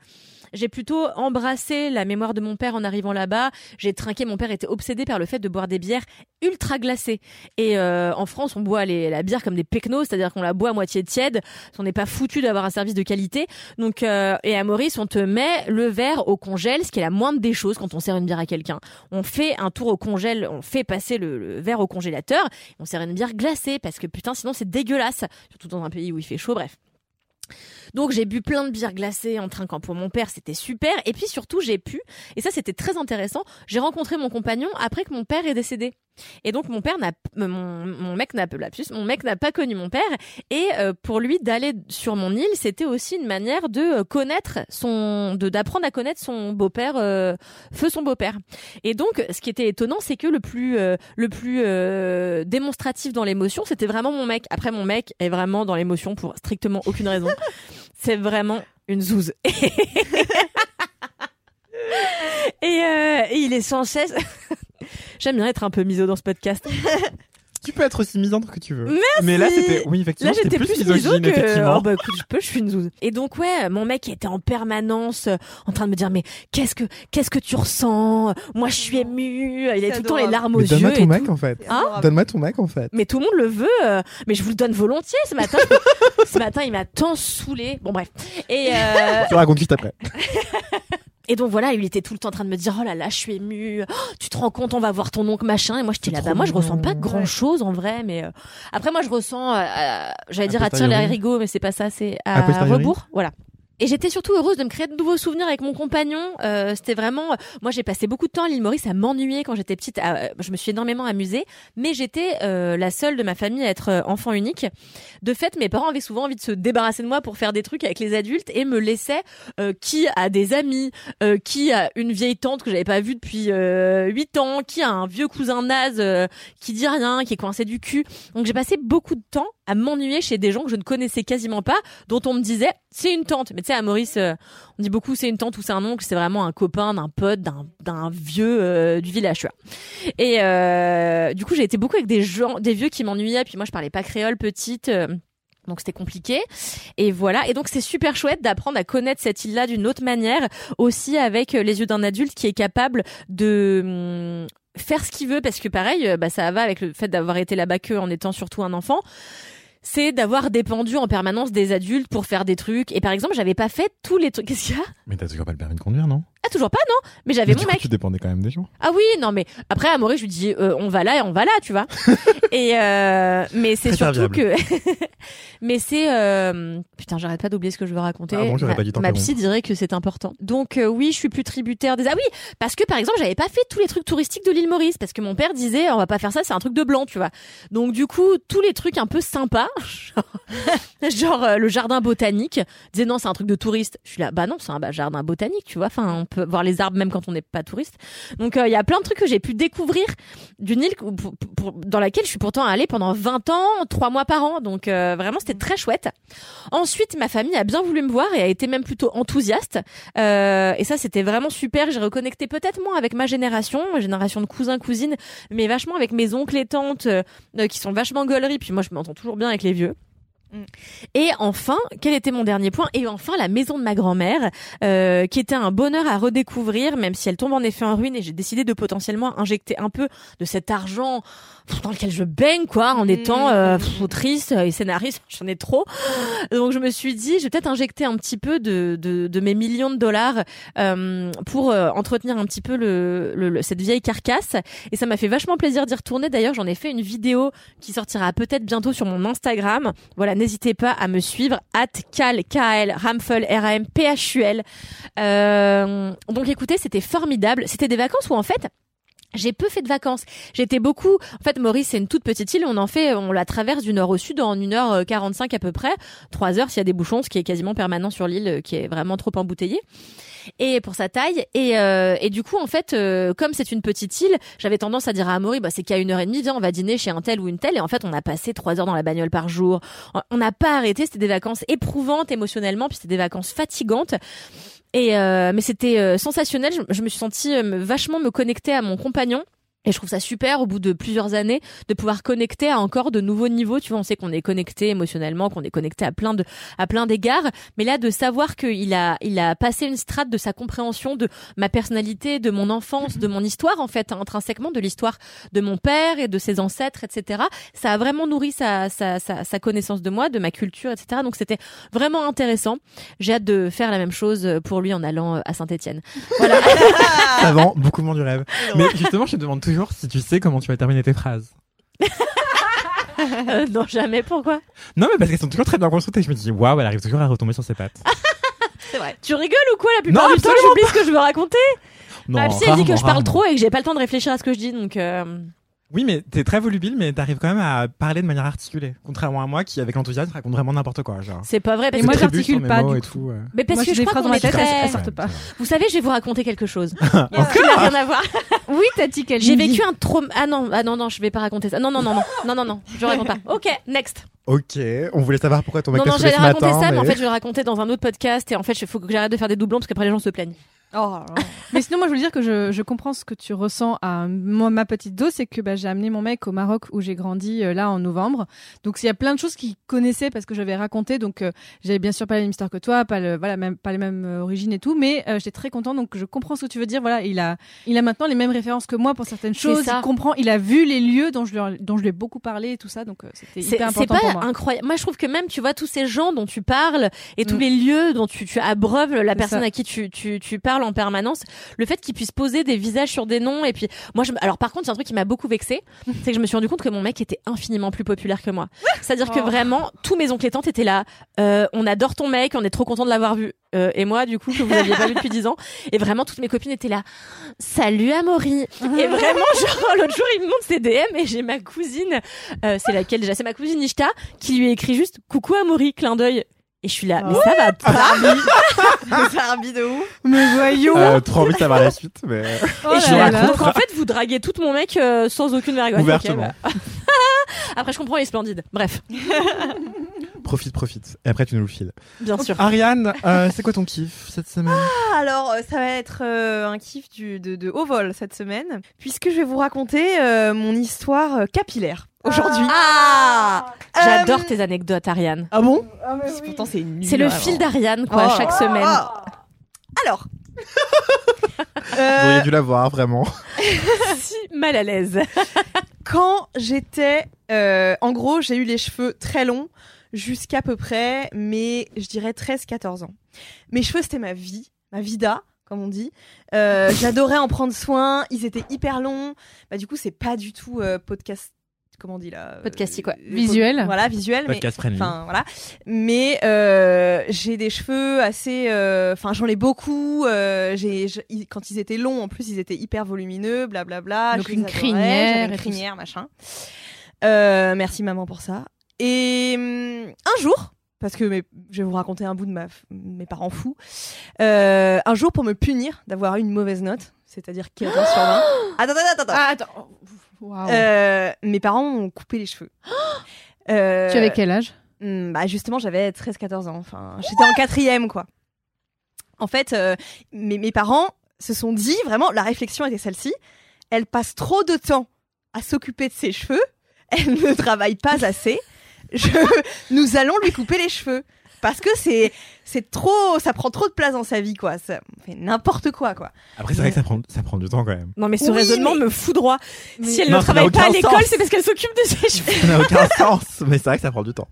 J'ai plutôt embrassé la mémoire de mon père en arrivant là-bas. J'ai trinqué. Mon père était obsédé par le fait de boire des bières ultra glacées. Et euh, en France, on boit la bière comme des pecnos, c'est-à-dire qu'on la boit à moitié tiède. On n'est pas foutu d'avoir un service de qualité. Donc, euh, et à Maurice, on te met le verre au congèle, ce qui est la moindre des choses quand on sert une bière à quelqu'un. On fait un tour au congèle, on fait passer le, le verre au congélateur. On sert une bière glacée parce que putain, sinon c'est dégueulasse. Surtout dans un pays où il fait chaud. Bref. Donc j'ai bu plein de bières glacées en trinquant pour mon père, c'était super. Et puis surtout j'ai pu, et ça c'était très intéressant, j'ai rencontré mon compagnon après que mon père est décédé. Et donc mon père n'a, mon, mon mec n'a lapsus, mon mec n'a pas connu mon père. Et euh, pour lui d'aller sur mon île, c'était aussi une manière de euh, connaître son, de d'apprendre à connaître son beau-père, euh, feu son beau-père. Et donc ce qui était étonnant, c'est que le plus, euh, le plus euh, démonstratif dans l'émotion, c'était vraiment mon mec. Après mon mec est vraiment dans l'émotion pour strictement aucune raison. c'est vraiment une zouze. et, euh, et il est sans cesse. J'aime bien être un peu miso dans ce podcast. Tu peux être aussi misandre que tu veux. Merci. Mais là, c'était, oui, effectivement, j'étais plus, plus miso misogyne, que. effectivement. Oh, bah, écoute, je peux, je suis une zouze. Et donc, ouais, mon mec était en permanence euh, en train de me dire, mais qu'est-ce que, qu'est-ce que tu ressens? Moi, je suis ému. Il C'est tout le temps les larmes aux Mais yeux. donne-moi ton mec tout. en fait. Hein? Donne-moi ton mec en fait. Mais tout le monde le veut. euh, mais je vous le donne volontiers ce matin. ce matin, il m'a tant saoulé. Bon, bref. Et, euh, Tu racontes juste après. Et donc voilà, il était tout le temps en train de me dire oh là là, je suis émue. Oh, tu te rends compte, on va voir ton oncle machin. Et moi j'étais là, bah moi je ressens pas grand chose en vrai, mais euh, après moi je ressens, euh, euh, j'allais dire A à tirer les haricots, mais c'est pas ça, c'est à rebours, voilà. Et j'étais surtout heureuse de me créer de nouveaux souvenirs avec mon compagnon. Euh, C'était vraiment, moi j'ai passé beaucoup de temps à l'île Maurice à m'ennuyer quand j'étais petite. à- euh, je me suis énormément amusée, mais j'étais euh, la seule de ma famille à être euh, enfant unique. De fait, mes parents avaient souvent envie de se débarrasser de moi pour faire des trucs avec les adultes et me laissaient euh, qui a des amis, euh, qui a une vieille tante que j'avais pas vue depuis euh, 8 ans, qui a un vieux cousin naze qui dit rien, qui est coincé du cul. Donc j'ai passé beaucoup de temps à m'ennuyer chez des gens que je ne connaissais quasiment pas, dont on me disait c'est une tante. Mais tu sais à Maurice, euh, on dit beaucoup c'est une tante ou c'est un oncle, c'est vraiment un copain d'un pote, d'un vieux euh, du village. Tu. Et euh, du coup j'ai été beaucoup avec des gens, des vieux qui m'ennuyaient. Puis moi je parlais pas créole petite. euh, donc c'était compliqué. Et voilà. Et donc c'est super chouette d'apprendre à connaître cette île-là d'une autre manière, aussi avec euh, les yeux d'un adulte qui est capable de hum, faire ce qu'il veut, parce que pareil, bah, ça va avec le fait d'avoir été là-bas que en étant surtout un enfant. C'est d'avoir dépendu en permanence des adultes pour faire des trucs. Et par exemple, j'avais pas fait tous les trucs. Qu'est-ce qu'il y a? Mais t'as toujours pas le permis de conduire, non? Ah, toujours pas, non? Mais j'avais mon mec. tu dépendais quand même des gens. Ah oui, non, mais après, à Maurice, je lui dis, euh, on va là et on va là, tu vois. et euh, mais c'est surtout que, mais c'est euh... putain, j'arrête pas d'oublier ce que je veux raconter. Pardon, j'aurais ma, pas dû ma psy dirait que c'est important. Donc euh, oui, je suis plus tributaire des. Ah oui, parce que par exemple, j'avais pas fait tous les trucs touristiques de l'île Maurice parce que mon père disait, on va pas faire ça, c'est un truc de blanc, tu vois. Donc du coup, tous les trucs un peu sympas, genre, genre, euh, le jardin botanique, disait non, c'est un truc de touriste. Je suis là, bah non, c'est un bah, jardin botanique, tu vois. Enfin, voir les arbres même quand on n'est pas touriste. Donc euh, il y a plein de trucs que j'ai pu découvrir d'une île pour- pour- dans laquelle je suis pourtant allée pendant 20 ans, trois mois par an. Donc euh, vraiment c'était très chouette. Ensuite ma famille a bien voulu me voir et a été même plutôt enthousiaste. Euh, et ça c'était vraiment super. J'ai reconnecté peut-être moins avec ma génération, ma génération de cousins cousines, mais vachement avec mes oncles et tantes euh, euh, qui sont vachement gauleries. Puis moi je m'entends toujours bien avec les vieux. Mm. Et enfin, quel était mon dernier point? Et enfin, la maison de ma grand-mère, euh, qui était un bonheur à redécouvrir, même si elle tombe en effet en ruine. Et j'ai décidé de potentiellement injecter un peu de cet argent dans lequel je baigne, quoi, en étant euh, autrice et scénariste. J'en ai trop. Donc je me suis dit, je vais peut-être injecter un petit peu de, de, de mes millions de dollars euh, pour euh, entretenir un petit peu le, le- le- cette vieille carcasse. Et ça m'a fait vachement plaisir d'y retourner. D'ailleurs, j'en ai fait une vidéo qui sortira peut-être bientôt sur mon Instagram. Voilà, n'hésitez pas à me suivre at cal kl r a. Euh, donc écoutez, c'était formidable. C'était des vacances où en fait j'ai peu fait de vacances. J'étais beaucoup. En fait, Maurice, c'est une toute petite île. On en fait, on la traverse du nord au sud en 1h45 à peu près. 3 heures s'il y a des bouchons, ce qui est quasiment permanent sur l'île, euh, qui est vraiment trop embouteillée. Et pour sa taille. Et, euh, et du coup, en fait, euh, comme c'est une petite île, j'avais tendance à dire à Amaury, bah, c'est qu'à une heure et demie, viens, on va dîner chez un tel ou une telle. Et en fait, on a passé trois heures dans la bagnole par jour. On n'a pas arrêté. C'était des vacances éprouvantes émotionnellement, puis c'était des vacances fatigantes. Et euh, mais c'était euh, sensationnel. Je, je me suis sentie euh, me- vachement me connecter à mon compagnon. Et je trouve ça super au bout de plusieurs années de pouvoir connecter à encore de nouveaux niveaux. Tu vois, on sait qu'on est connecté émotionnellement, qu'on est connecté à plein de à plein d'égards, mais là de savoir qu'il a il a passé une strate de sa compréhension de ma personnalité, de mon enfance, de mon histoire en fait, hein, intrinsèquement de l'histoire de mon père et de ses ancêtres, etc. Ça a vraiment nourri sa sa sa, sa connaissance de moi, de ma culture, etc. Donc c'était vraiment intéressant. J'ai hâte de faire la même chose pour lui en allant à Saint-Étienne. Voilà. Ça vend beaucoup moins du rêve. Mais justement, je te demande toujours si tu sais comment tu vas terminer tes phrases. Euh, non jamais. Pourquoi? Non, mais parce qu'elles sont toujours très bien construites et je me dis, waouh, elle arrive toujours à retomber sur ses pattes. C'est vrai. Tu rigoles ou quoi la plupart Non, du temps? Absolument J'oublie ce que je veux raconter. Non, Ma psy elle dit que rarement, je parle trop et que j'ai pas le temps de réfléchir à ce que je dis, donc. euh, Oui, mais t'es très volubile, mais t'arrives quand même à parler de manière articulée. Contrairement à moi qui, avec enthousiasme, raconte vraiment n'importe quoi. Genre. C'est pas vrai parce moi, que sur j'articule pas, du coup. tout, ouais. mais parce Moi, que je crois qu'on dans ma est tête, très. elles sortent pas. Vous savez, je vais vous raconter quelque chose. Encore n'a rien à voir. Oui, Tati Kalindi. J'ai vécu un trauma. Ah non, ah non, non, je vais pas raconter ça. Non, non, non, non, non, non, non, je raconte pas. Ok, next. Ok, on voulait savoir pourquoi ton mec Non, non, j'allais raconter matin. ça, mais en mais- fait, je vais le raconter dans un autre podcast et en fait, il faut que j'arrête de faire des doublons parce qu'après les gens se plaignent. Oh, Mais sinon, moi, je veux dire que je, je comprends ce que tu ressens à moi, ma petite dose, c'est que bah, j'ai amené mon mec au Maroc où j'ai grandi euh, là en novembre. Donc, il y a plein de choses qu'il connaissait parce que j'avais raconté. Donc, euh, j'avais bien sûr pas la même histoire que toi, pas le, voilà, même pas les mêmes euh, origines et tout, mais euh, j'étais très content. Donc, je comprends ce que tu veux dire. Voilà, il a, il a maintenant les mêmes références que moi pour certaines C'est choses. Il comprend, il a vu les lieux dont je lui, dont je lui ai beaucoup parlé et tout ça. Donc, euh, c'était C'est hyper c'est important pas pour moi. incroyable. Moi, je trouve que même, tu vois, tous ces gens dont tu parles et tous Mm. les lieux dont tu, tu abreuves la C'est personne ça. à qui tu, tu, tu parles en permanence, le fait qu'ils puissent poser des visages sur des noms et puis moi, je, alors par contre, c'est un truc qui m'a beaucoup vexé, c'est que je me suis rendu compte que mon mec était infiniment plus populaire que moi. C'est-à-dire que Oh. vraiment, tous mes oncles et tantes étaient là. Euh, on adore ton mec, on est trop content de l'avoir vu. Euh, et moi, du coup, que vous aviez pas vu depuis 10 ans. Et vraiment, toutes mes copines étaient là. Salut Amaury. Et vraiment, genre, l'autre jour, il me montre ses DM et j'ai ma cousine, euh, c'est laquelle déjà? C'est ma cousine Ishta qui lui écrit juste Coucou Amaury, clin d'œil. Et je suis là, mais ça va pas. bide de ouf. Mais voyons. Euh, trop envie de savoir la suite, mais. Oh et je là suis là. Donc en fait, vous draguez tout mon mec euh, sans aucune vergogne. Ouvertement. Ok, bah. Après, je comprends les splendides. Bref, Profite, profite. Et après, tu nous le files. bien sûr. Ariane, euh, c'est quoi ton kiff cette semaine? Alors, euh, ça va être euh, un kiff du, de, de haut vol cette semaine, puisque je vais vous raconter euh, mon histoire euh, capillaire aujourd'hui. Ah J'adore Euh, tes anecdotes, Ariane. Ah bon Pourtant, c'est nul. C'est le fil d'Ariane, quoi, Oh. chaque semaine. Ah. Alors. Vous Euh, auriez dû la voir, vraiment. si mal à l'aise. quand j'étais. euh, en gros, j'ai eu les cheveux très longs jusqu'à peu près, mais je dirais 13-14 ans. Mes cheveux, c'était ma vie, ma vida, comme on dit. Euh, J'adorais en prendre soin, ils étaient hyper longs. Bah, du coup, c'est pas du tout euh, podcast. Comment on dit là euh, Podcasty, quoi. Visuel. Voilà, visuel. mais- Podcast friendly. Enfin voilà, mais euh, j'ai des cheveux assez, euh, enfin j'en ai beaucoup. euh, j'ai, quand ils étaient longs, en plus ils étaient hyper volumineux, blablabla. Donc je les une crinière une crinière, machin. Euh, merci maman pour ça. Et hum, un jour, parce que mes- je vais vous raconter un bout de ma, mes parents fous. euh, un jour pour me punir d'avoir eu une mauvaise note, c'est-à-dire 15 sur 20. Attends, attends, attends. attends. Ah, attends. Euh, mes parents ont coupé les cheveux. Euh, tu avais quel âge? Hmm, bah justement, j'avais 13-14 ans. Enfin, j'étais en quatrième, quoi. En fait, euh, mes, mes parents se sont dit, vraiment, la réflexion était celle-ci. Elle passe trop de temps à s'occuper de ses cheveux. Elle ne travaille pas assez. Je, nous allons lui couper les cheveux. Parce que c'est, c'est trop, ça prend trop de place dans sa vie, quoi. Ça fait n'importe quoi, quoi. Après, c'est vrai que ça prend, ça prend du temps quand même. Non, mais ce Oui, raisonnement mais- me fout droit. Si elle Non, ne ça n'a travaille pas à aucun l'école, sens. c'est parce qu'elle s'occupe de ses cheveux. Ça n'a aucun sens, mais c'est vrai que ça prend du temps.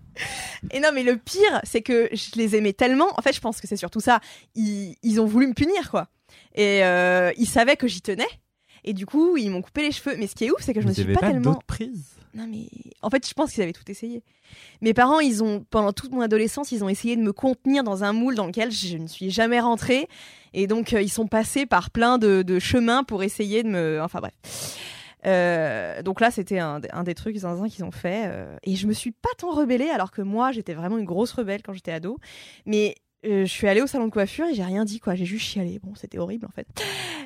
Et non, mais le pire, c'est que je les aimais tellement. En fait, je pense que c'est surtout ça. Ils, ils ont voulu me punir, quoi. Et euh, ils savaient que j'y tenais. Et du coup, ils m'ont coupé les cheveux. Mais ce qui est ouf, c'est que je me Vous suis avez pas, pas tellement. d'autres prises? Non, mais en fait, je pense qu'ils avaient tout essayé. Mes parents, ils ont pendant toute mon adolescence, ils ont essayé de me contenir dans un moule dans lequel je ne suis jamais rentrée. Et donc, euh, ils sont passés par plein de, de chemins pour essayer de me. Enfin bref. Euh, donc là, c'était un, un des trucs zinzin qu'ils ont fait. euh, et je me suis pas tant rebellée, alors que moi, j'étais vraiment une grosse rebelle quand j'étais ado. Mais euh, je suis allée au salon de coiffure et j'ai rien dit, quoi. J'ai juste chialé. Bon, c'était horrible en fait.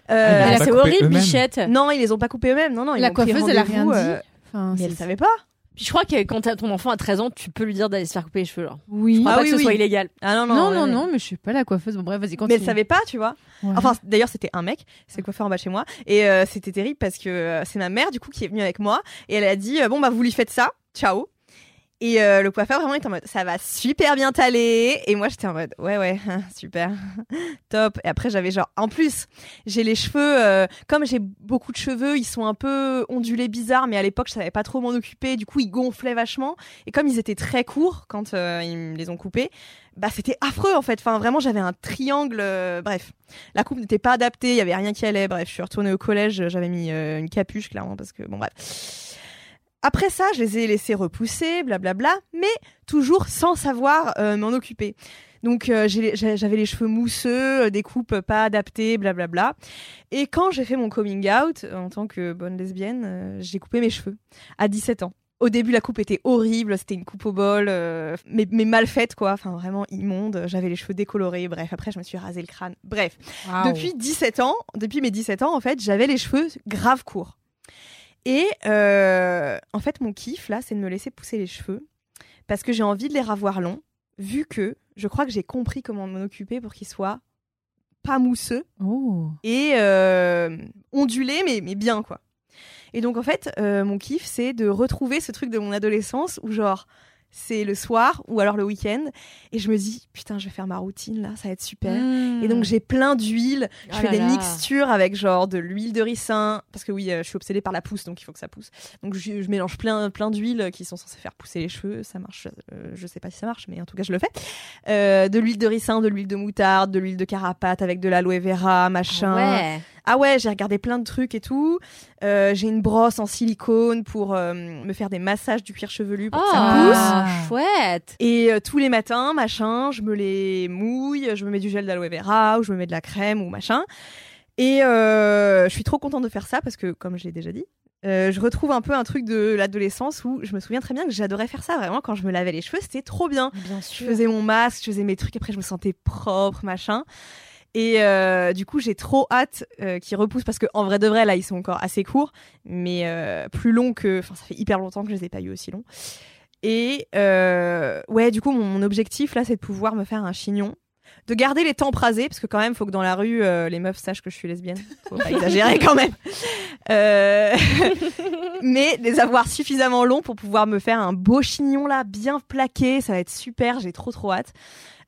Euh, ils Ah, c'est coupé horrible. Bichette. non, ils les ont pas coupés eux-mêmes. Non, non, ils La coiffeuse, elle a rien dit. euh, Enfin, mais elle c'est- savait pas. Puis je crois que quand ton enfant à 13 ans, tu peux lui dire d'aller se faire couper les cheveux. Genre. Oui. Je crois Ah pas oui, que ce oui. soit illégal. Ah non, non, Non, ouais, non, ouais. non, mais je suis pas la coiffeuse. Bon, bref, vas-y, Mais continue. elle savait pas, tu vois. Ouais. Enfin, d'ailleurs, c'était un mec, c'est le coiffeur en bas de chez moi. Et euh, c'était terrible parce que euh, c'est ma mère, du coup, qui est venue avec moi. Et elle a dit euh, Bon, bah, vous lui faites ça, ciao. Et euh, le coiffeur, vraiment, était en mode Ça va super bien t'aller. Et moi, j'étais en mode Ouais, ouais, super, top. Et après, j'avais genre. En plus, j'ai les cheveux, euh, comme j'ai beaucoup de cheveux, ils sont un peu ondulés bizarres, mais à l'époque, je savais pas trop m'en occuper. Du coup, ils gonflaient vachement. Et comme ils étaient très courts quand euh, ils me les ont coupés, bah c'était affreux en fait. Enfin, vraiment, j'avais un triangle. euh, bref, la coupe n'était pas adaptée, il y avait rien qui allait. Bref, je suis retournée au collège, j'avais mis euh, une capuche clairement parce que bon bref. Après ça, je les ai laissés repousser, blablabla, mais toujours sans savoir euh, m'en occuper. Donc euh, j'avais les cheveux mousseux, euh, des coupes pas adaptées, blablabla. Et quand j'ai fait mon coming out en tant que bonne lesbienne, euh, j'ai coupé mes cheveux à 17 ans. Au début, la coupe était horrible, c'était une coupe au bol, euh, mais, mais mal faite, quoi. Enfin, vraiment immonde. J'avais les cheveux décolorés. Bref, après, je me suis rasé le crâne. Bref, depuis 17 ans, depuis mes 17 ans, en fait, j'avais les cheveux grave courts. Et euh, en fait, mon kiff, là, c'est de me laisser pousser les cheveux parce que j'ai envie de les ravoir longs, vu que je crois que j'ai compris comment m'en occuper pour qu'ils soient pas mousseux Oh. et euh, ondulé, mais, mais bien, quoi. Et donc, en fait, euh, mon kiff, c'est de retrouver ce truc de mon adolescence où, genre, c'est le soir ou alors le week-end, et je me dis, putain, je vais faire ma routine, là, ça va être super. Mmh. Et donc, j'ai plein d'huile, je Oh fais des là. mixtures avec, genre, de l'huile de ricin, parce que oui, euh, je suis obsédée par la pousse, donc il faut que ça pousse. Donc, je, je mélange plein, plein d'huiles qui sont censées faire pousser les cheveux, ça marche, euh, je sais pas si ça marche, mais en tout cas, je le fais. Euh, de l'huile de ricin, de l'huile de moutarde, de l'huile de carapate avec de l'aloe vera, machin. Ouais. Ah ouais, j'ai regardé plein de trucs et tout. Euh, j'ai une brosse en silicone pour euh, me faire des massages du cuir chevelu pour que ça Oh, pousse. Ah. chouette. Et euh, tous les matins, machin, je me les mouille, je me mets du gel d'aloe vera ou je me mets de la crème ou machin. Et je suis trop contente de faire ça parce que, comme je l'ai déjà dit, euh, je retrouve un peu un truc de l'adolescence où je me souviens très bien que j'adorais faire ça. Vraiment, quand je me lavais les cheveux, c'était trop bien. Bien Je sûr. faisais mon masque, je faisais mes trucs, après je me sentais propre, machin. Et euh, du coup, j'ai trop hâte euh, qu'ils repoussent parce que en vrai de vrai, là, ils sont encore assez courts, mais euh, plus longs que. Enfin, ça fait hyper longtemps que je les ai pas eu aussi longs. Et euh, ouais, du coup, mon, mon objectif là, c'est de pouvoir me faire un chignon, de garder les tempes rasées parce que quand même, faut que dans la rue, euh, les meufs sachent que je suis lesbienne. Faut pas exagérer quand même. Euh, mais les avoir suffisamment longs pour pouvoir me faire un beau chignon là, bien plaqué, ça va être super. J'ai trop trop hâte.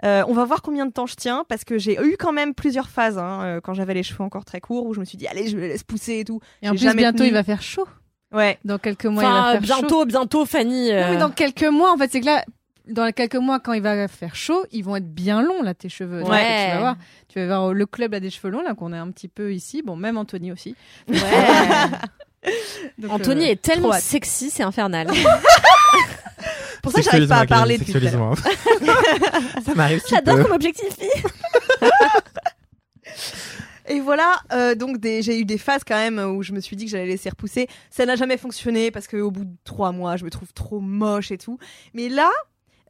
Euh, on va voir combien de temps je tiens parce que j'ai eu quand même plusieurs phases hein, euh, quand j'avais les cheveux encore très courts où je me suis dit allez je me laisse pousser et tout. Et en plus, jamais bientôt, tenu. il va faire chaud. Ouais. Dans quelques mois, il va faire chaud. bientôt, bientôt, Fanny. Non, mais euh, dans quelques mois, en fait, c'est que là, dans quelques mois, quand il va faire chaud, ils vont être bien longs, là, tes cheveux. Ouais. Tu vas voir. Tu vas voir le club là, des cheveux longs, là, qu'on est un petit peu ici. Bon, même Anthony aussi. ouais. Donc, Anthony euh, est tellement sexy, c'est infernal. Pour ça j'arrive pas à parler Kevin, depuis ça m'arrive si J'adore peu. comme objectif. Et voilà, euh, donc j'ai eu des phases quand même où je me suis dit que j'allais laisser repousser. Ça n'a jamais fonctionné parce qu'au bout de trois mois, je me trouve trop moche et tout. Mais là,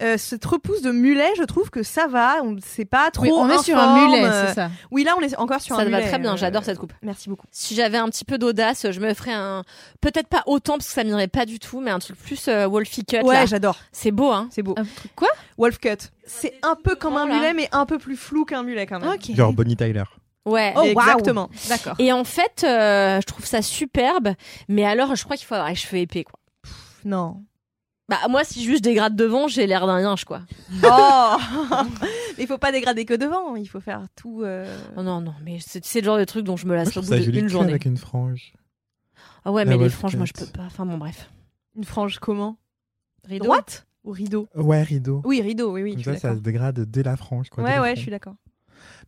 euh, cette repousse de mulet, je trouve que ça va. On c'est pas trop. Oui, on est sur un mulet, c'est ça. Oui, là, on est encore sur Ça un mulet. va très bien, euh, j'adore cette coupe. Merci beaucoup. Si j'avais un petit peu d'audace, je me ferais un. Peut-être pas autant parce que ça m'irait pas du tout, mais un truc plus euh, Wolfie Cut. Ouais, j'adore. C'est beau, hein. C'est beau. Un truc quoi? Wolf cut. C'est un peu comme un mulet, mais un peu plus flou qu'un mulet quand même. Ok. Genre Bonnie Tyler. Ouais. Oh, Exactement. D'accord. Et en fait, euh, je trouve ça superbe, mais alors je crois qu'il faut avoir les cheveux épais, quoi. Non. Bah moi, si juste je dégrade devant, j'ai l'air d'un yinche, quoi. Oh Mais il faut pas dégrader que devant, il faut faire tout. euh, Oh non, non, mais c'est c'est le genre de truc dont je me Moi, lasse je au bout d'une journée. avec une frange. Ah ouais, La mais les franges, moi je peux pas. Enfin bon, bref. Une frange comment? Rideau? Droite ou rideau? Ouais, rideau. Oui, rideau, oui, oui. Comme ça, ça se dégrade dès la frange. Quoi, Ouais, ouais, je suis d'accord.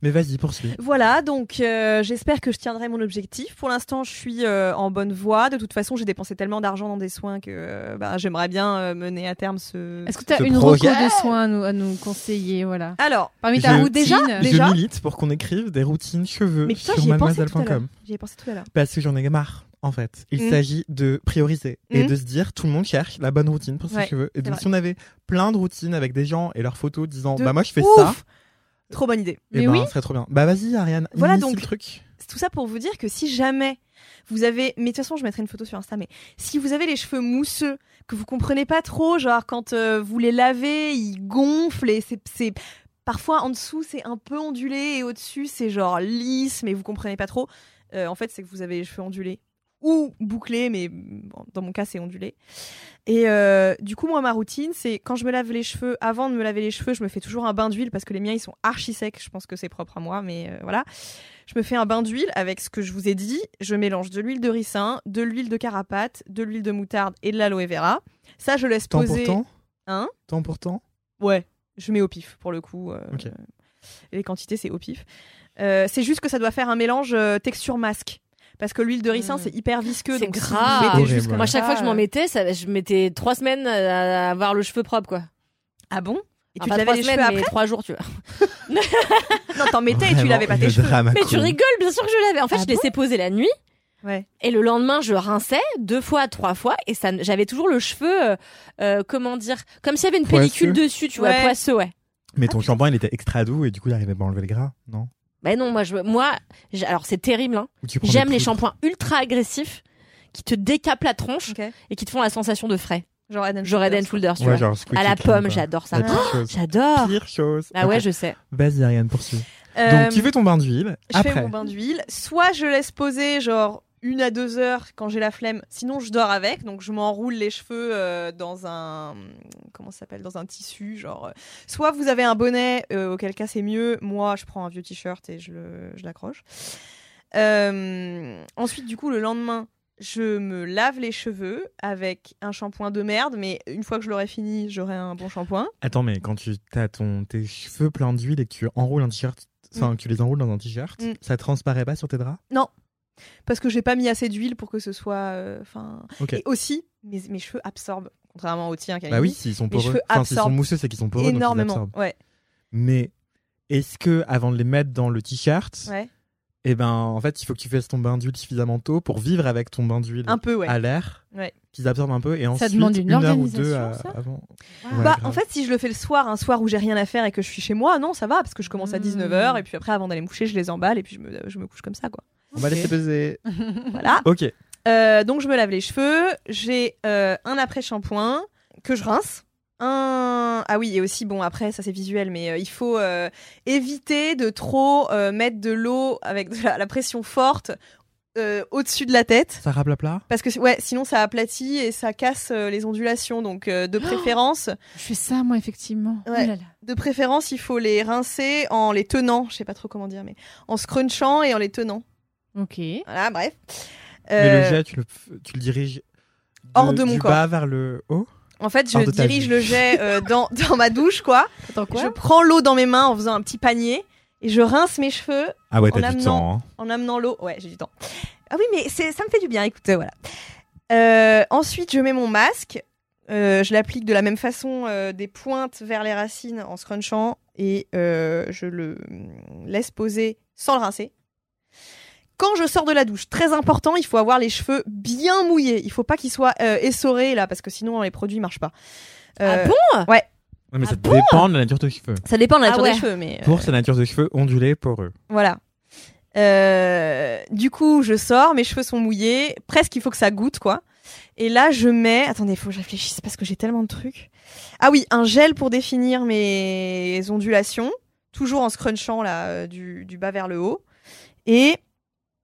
Mais vas-y, poursuis. Voilà, donc euh, j'espère que je tiendrai mon objectif. Pour l'instant, je suis euh, en bonne voie. De toute façon, j'ai dépensé tellement d'argent dans des soins que euh, bah, j'aimerais bien euh, mener à terme ce. Est-ce que tu as une reco de soins à nous, à nous conseiller voilà? Alors, Parmi ta Ou routine déjà, Je milite pour qu'on écrive des routines cheveux mais putain, sur mademoiselle.com. J'y ai pensé tout à l'heure. Parce que j'en ai marre, en fait. Il Mm. s'agit de prioriser et Mm. de se dire tout le monde cherche la bonne routine pour ses Ouais, cheveux. Et donc, vrai. si on avait plein de routines avec des gens et leurs photos disant De bah moi je fais ouf ça, Trop bonne idée. et Mais ben, oui. ce serait trop bien. Bah vas-y, Ariane, Voilà donc. le truc. tout ça pour vous dire que si jamais vous avez, mais de toute façon, je mettrai une photo sur Insta, mais si vous avez les cheveux mousseux, que vous comprenez pas trop, genre quand euh, vous les lavez, ils gonflent et c'est, c'est- parfois en dessous c'est un peu ondulé et au-dessus c'est genre lisse, mais vous comprenez pas trop. euh, en fait, c'est que vous avez les cheveux ondulés ou bouclés, mais bon, dans mon cas c'est ondulé. Et euh, du coup, moi, ma routine, c'est quand je me lave les cheveux, avant de me laver les cheveux, je me fais toujours un bain d'huile parce que les miens, ils sont archi secs. Je pense que c'est propre à moi, mais euh, voilà. Je me fais un bain d'huile avec ce que je vous ai dit. Je mélange de l'huile de ricin, de l'huile de carapate, de l'huile de moutarde et de l'aloe vera. Ça, je laisse Temps poser. pour temps Hein? Temps pour temps Ouais, je mets au pif pour le coup. euh. Les quantités, c'est au pif. Euh, c'est juste que ça doit faire un mélange texture masque. Parce que l'huile de ricin, Mm. c'est hyper visqueux. C'est donc si vous grave. juste comme Moi, chaque fois que je m'en euh, mettais, ça, je mettais trois semaines à avoir le cheveu propre, quoi. Ah bon? Et tu te trois lavais les semaines, cheveux après? trois jours, tu vois. Non, t'en mettais et tu lavais pas tes cheveux. Mais tu rigoles, bien sûr que je l'avais. En fait, Ah je laissais poser la nuit. Ouais. Et le lendemain, je rinçais deux fois, trois fois, et ça, j'avais toujours le cheveu, euh, euh, comment dire, comme s'il y avait une Poisseux. pellicule dessus, tu vois, Ouais. poisseux, ouais. Mais ton shampoing, il était extra doux et du coup, il arrivait pas à enlever le gras, non? Ben non, moi, je, moi, alors c'est terrible. Hein. Ou tu prends J'aime des les shampoings ultra agressifs qui te décapent la tronche Ok. et qui te font la sensation de frais. Genre and Genre and Shoulders. Shoulders, tu Ouais, vois. genre squeaky À la clean, pomme, quoi. j'adore ça. La pire Oh, chose. J'adore. Pire chose. Ah ouais, Ok. je sais. Vas-y, Ariane, poursuis. Euh, Donc, tu fais ton bain d'huile. Je Après, fais mon bain d'huile. Soit je laisse poser genre une à deux heures quand j'ai la flemme. Sinon, je dors avec. Donc, je m'enroule les cheveux euh, dans un comment s'appelle dans un tissu. Genre, euh, soit vous avez un bonnet, euh, auquel cas c'est mieux. Moi, je prends un vieux t-shirt et je le je l'accroche. Ensuite, du coup, le lendemain. Je me lave les cheveux avec un shampoing de merde, mais une fois que je l'aurai fini, j'aurai un bon shampoing. Attends, mais quand tu as ton, tes cheveux pleins d'huile et que tu enroules un t-shirt, enfin, que tu les enroules dans un t-shirt, Mm. ça transparaît pas sur tes draps? Parce que j'ai pas mis assez d'huile pour que ce soit. euh, Enfin. Ok. Et aussi, mes, mes cheveux absorbent, contrairement aux tiens. Bah oui, s'ils sont poreux. Enfin, s'ils sont absorbent mousseux, c'est qu'ils sont poreux. donc ils énormément. Ouais, Mais est-ce que avant de les mettre dans le t-shirt, ouais. eh ben, en fait, il faut que tu fasses ton bain d'huile suffisamment tôt pour vivre avec ton bain d'huile Un peu, ouais. à l'air, Ouais. qu'ils absorbent un peu et ensuite demande une heure ou organisation, deux à- ça avant. Ah. Ouais, bah, en fait, si je le fais le soir, un soir où j'ai rien à faire et que je suis chez moi, non, ça va, parce que je commence à Mm. 19h et puis après, avant d'aller me coucher, je les emballe et puis je me, je me couche comme ça, quoi. On va laisser peser. Voilà. Ok. Euh, donc, je me lave les cheveux. J'ai euh, un après-shampoing que je rince. Un... Ah oui, et aussi, bon, après, ça c'est visuel, mais euh, il faut euh, éviter de trop euh, mettre de l'eau avec de la, la pression forte euh, au-dessus de la tête. Ça rappe la plat? Parce que ouais, sinon ça aplatit et ça casse euh, les ondulations. Donc euh, de préférence, Je fais ça, moi, effectivement. Ouais. Oh là là. de préférence, il faut les rincer en les tenant. Je sais pas trop comment dire, mais en scrunchant et en les tenant. Ok. Voilà, bref. Mais le Euh, jet, tu le, tu le diriges Hors de mon du corps. bas vers le haut En fait, je dirige le jet euh, dans, dans ma douche, quoi. Attends, quoi je prends l'eau dans mes mains en faisant un petit panier et je rince mes cheveux Ah ouais, t'as du temps. hein. en amenant l'eau. Ouais, j'ai du temps. Ah oui, mais ça me fait du bien. Écoute, euh, voilà. Euh, ensuite, je mets mon masque. Euh, je l'applique de la même façon euh, des pointes vers les racines en scrunchant et euh, je le mm, laisse poser sans le rincer. Quand je sors de la douche, très important, il faut avoir les cheveux bien mouillés. Il faut pas qu'ils soient euh, essorés là parce que sinon les produits marchent pas. Euh, Ah bon? Ouais, mais Ah ça bon? dépend de la nature de cheveux. Ça dépend de la Ah nature ouais. des cheveux, mais euh, Pour sa nature de cheveux ondulés pour eux. Voilà. Euh, du coup, je sors, mes cheveux sont mouillés, presque il faut que ça goûte, quoi. Et là, je mets. Attendez, faut que je réfléchisse parce que j'ai tellement de trucs. Ah oui, un gel pour définir mes ondulations, toujours en scrunchant là, euh, du, du bas vers le haut. Et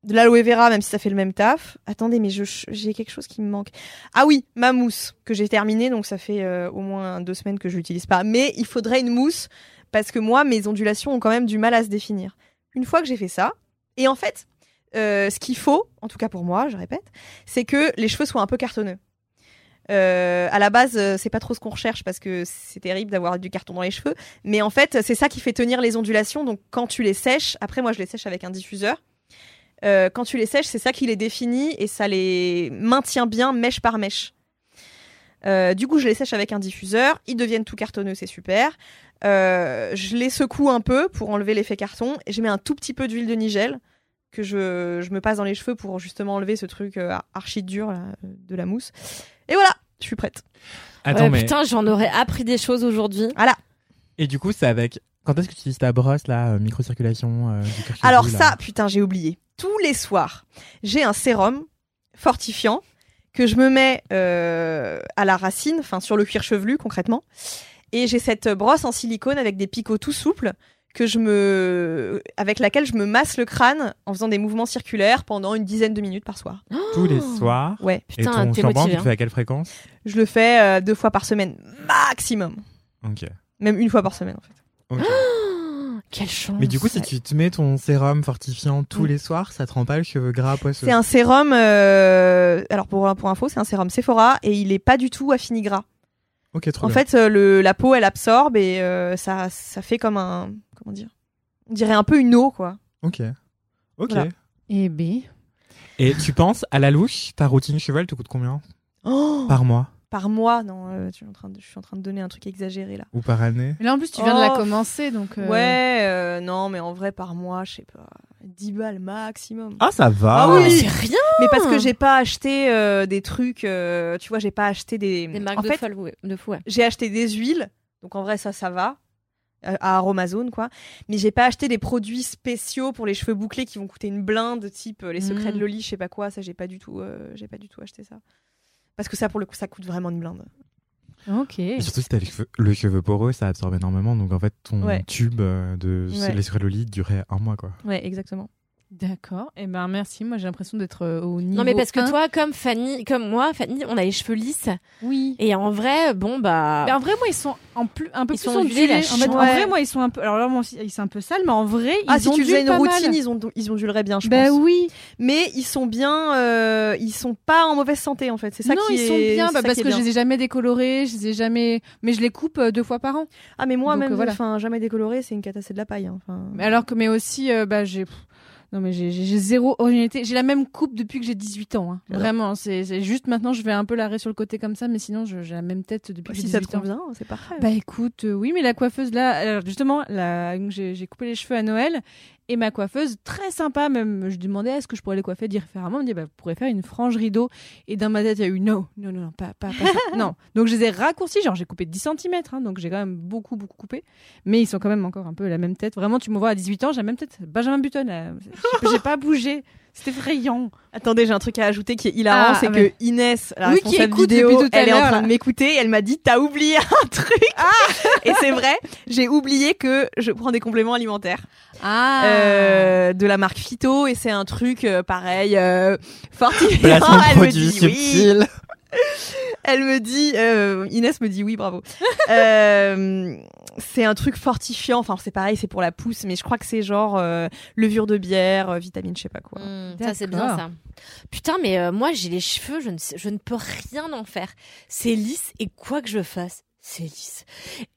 de l'aloe vera, même si ça fait le même taf. Attendez, mais j'ai quelque chose qui me manque. Ah oui, ma mousse que j'ai terminée, donc ça fait euh, au moins deux semaines que je l'utilise pas. Mais il faudrait une mousse parce que moi, mes ondulations ont quand même du mal à se définir. Une fois que j'ai fait ça, et en fait, euh, ce qu'il faut, en tout cas pour moi, je répète, c'est que les cheveux soient un peu cartonneux. Euh, à la base, c'est pas trop ce qu'on recherche parce que c'est terrible d'avoir du carton dans les cheveux. Mais en fait, c'est ça qui fait tenir les ondulations. Donc, quand tu les sèches, après, moi, je les sèche avec un diffuseur. Euh, quand tu les sèches, c'est ça qui les définit et ça les maintient bien mèche par mèche. Euh, du coup, je les sèche avec un diffuseur. Ils deviennent tout cartonneux, c'est super. Euh, je les secoue un peu pour enlever l'effet carton. Et je mets un tout petit peu d'huile de nigel que je, je me passe dans les cheveux pour justement enlever ce truc euh, archi dur là, de la mousse. Et voilà, je suis prête. Attends, Ouais, mais. Putain, j'en aurais appris des choses aujourd'hui. Et du coup, c'est avec. Quand est-ce que tu utilises ta brosse là, euh, microcirculation euh, du Alors ça, putain, j'ai oublié. Tous les soirs, j'ai un sérum fortifiant que je me mets euh, à la racine, enfin sur le cuir chevelu concrètement. Et j'ai cette brosse en silicone avec des picots tout souples que je me, avec laquelle je me masse le crâne en faisant des mouvements circulaires pendant une dizaine de minutes par soir. Tous les soirs. Ouais, Et Putain, ton t'es shampoing, tu le hein. fais à quelle fréquence? Je le fais euh, deux fois par semaine maximum, Ok. même une fois par semaine en fait. Ok. Quelle chance. Mais du coup, si tu te mets ton sérum fortifiant tous les soirs, ça te rend pas le cheveu gras poisseux. C'est un sérum, euh, alors pour, pour info, c'est un sérum Sephora et il est pas du tout affini gras. Ok, trop En bien. fait, euh, le, la peau, elle absorbe et euh, ça, ça fait comme un, comment dire, on dirait un peu une eau quoi. Ok. Ok. Voilà. Et B. Et tu penses, à la louche, ta routine cheval te coûte combien? Oh Par mois? Par mois, non, euh, tu es en train de, je suis en train de donner un truc exagéré là. Ou par année. Mais là, en plus, tu viens de la Oh. commencer, donc. euh, Ouais, euh, non, mais en vrai, par mois, je sais pas, 10 balles maximum. Ah, ça va. Ah oui. Mais c'est rien. Mais parce que j'ai pas acheté euh, des trucs, euh, tu vois, j'ai pas acheté des. Des marques en de, fait, folle, ouais, de fou. ouais. j'ai acheté des huiles, donc en vrai, ça, ça va. euh, À Aromazone, quoi. Mais j'ai pas acheté des produits spéciaux pour les cheveux bouclés qui vont coûter une blinde, type euh, les secrets Mm. de Loli, je sais pas quoi. Ça, j'ai pas du tout, euh, j'ai pas du tout acheté ça. Parce que ça, pour le coup, ça coûte vraiment une blinde. Ok. Et surtout si t'as le cheveu, le cheveu poreux, ça absorbe énormément. Donc en fait, ton Ouais. tube euh, de Ouais. les durait un mois, quoi. Ouais, exactement. D'accord. Et ben merci. Moi, j'ai l'impression d'être euh, au niveau. Non mais parce que 1. toi, comme Fanny, comme moi, Fanny, on a les cheveux lisses. Oui. Et en vrai, bon bah. Mais en vrai, moi, ils sont en plus, un peu Ils plus sont ondulés, En, fait, en vrai, moi, ils sont un peu. Alors là, moi, ils sont un peu sales, mais en vrai, ils Ah, si tu faisais une routine, mal. ils, ont, ils onduleraient bien, je Bah pense. oui. Mais ils sont bien, euh, ils sont pas en mauvaise santé en fait. C'est ça non, qui ils est- sont bien bah, parce que je bien. les ai jamais décolorés, je les ai jamais. Mais je les coupe euh, deux fois par an. Ah mais moi Donc, même, euh, voilà. enfin jamais décoloré, c'est une cata, c'est de la paille. hein. Enfin, Mais alors que, mais aussi, bah, j'ai. Non mais j'ai- zéro originalité. J'ai la même coupe depuis que j'ai 18 ans. hein. Vraiment, c'est c'est juste maintenant je vais un peu l'arrêt sur le côté comme ça, mais sinon j'ai la même tête depuis que j'ai si ça 18 te ans. c'est parfait. Bah écoute, euh, oui, mais la coiffeuse là, alors justement, j'ai coupé les cheveux à Noël et ma coiffeuse, très sympa même, je demandais est-ce que je pourrais les coiffer différemment? Elle me dit bah, vous pourrez faire une frange rideau. Et dans ma tête, il y a eu non, non, non, non, pas, pas, pas ça. non. Donc je les ai raccourcis, genre j'ai coupé 10 cm, donc j'ai quand même beaucoup, beaucoup coupé. Mais ils sont quand même encore un peu la même tête. Vraiment, tu me vois à 18 ans, j'ai la même tête. Benjamin Button, j'ai pas bougé. C'est effrayant. Attendez, j'ai un truc à ajouter qui est hilarant, Ah, c'est mais- que Inès, la Oui, qui responsable écoute vidéo, depuis tout à elle est en l'heure, train là. de m'écouter. Elle m'a dit t'as oublié un truc. et c'est vrai, j'ai oublié que je prends des compléments alimentaires Ah. euh, de la marque Phyto et c'est un truc euh, pareil euh, fortifiant. Placement de Elle me produits dit oui. Elle me dit, euh, Inès me dit oui, bravo. Euh, c'est un truc fortifiant. Enfin, c'est pareil, c'est pour la pousse, mais je crois que c'est genre euh, levure de bière, euh, vitamine, je sais pas quoi. Hmm, ça c'est bien ça. Putain, mais euh, moi j'ai les cheveux, je ne, sais- je ne peux rien en faire. C'est lisse et quoi que je fasse, c'est lisse.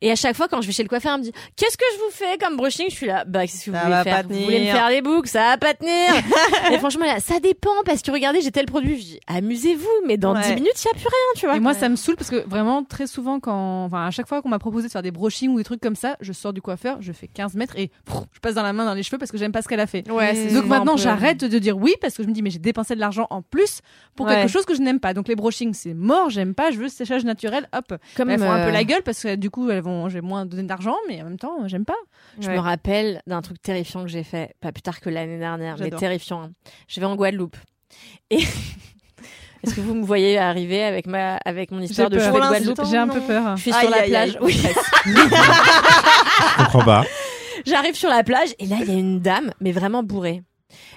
Et à chaque fois quand je vais chez le coiffeur, elle me dit qu'est-ce que je vous fais comme brushing? Je suis là, bah qu'est-ce que vous Ça voulez faire? Vous voulez me faire des boucles Ça va pas tenir. et franchement là, ça dépend parce que regardez, j'ai tel produit. Je dis amusez-vous, mais dans Ouais. 10 minutes il y a plus rien, tu vois. Et moi, ça me saoule parce que vraiment, très souvent, quand, enfin, à chaque fois qu'on m'a proposé de faire des brochings ou des trucs comme ça, je sors du coiffeur, je fais 15 mètres et pff, je passe dans la main dans les cheveux parce que j'aime pas ce qu'elle a fait. Ouais, c'est Donc maintenant, j'arrête de dire oui parce que je me dis, mais j'ai dépensé de l'argent en plus pour Ouais. quelque chose que je n'aime pas. Donc les brochings, c'est mort, j'aime pas, je veux séchage naturel, hop. Comme elles font un euh, peu la gueule parce que du coup, elles vont, j'ai moins donné d'argent, mais en même temps, j'aime pas. Je Ouais. me rappelle d'un truc terrifiant que j'ai fait, pas plus tard que l'année dernière, mais terrifiant. hein. Je vais en Guadeloupe. Et est-ce que vous me voyez arriver avec ma avec mon histoire de cheveux de Guadeloupe? J'ai un peu peur. Je suis Aïe, sur la aïe, plage. aïe. Oui. Je comprends pas. J'arrive sur la plage et là il y a une dame, mais vraiment bourrée.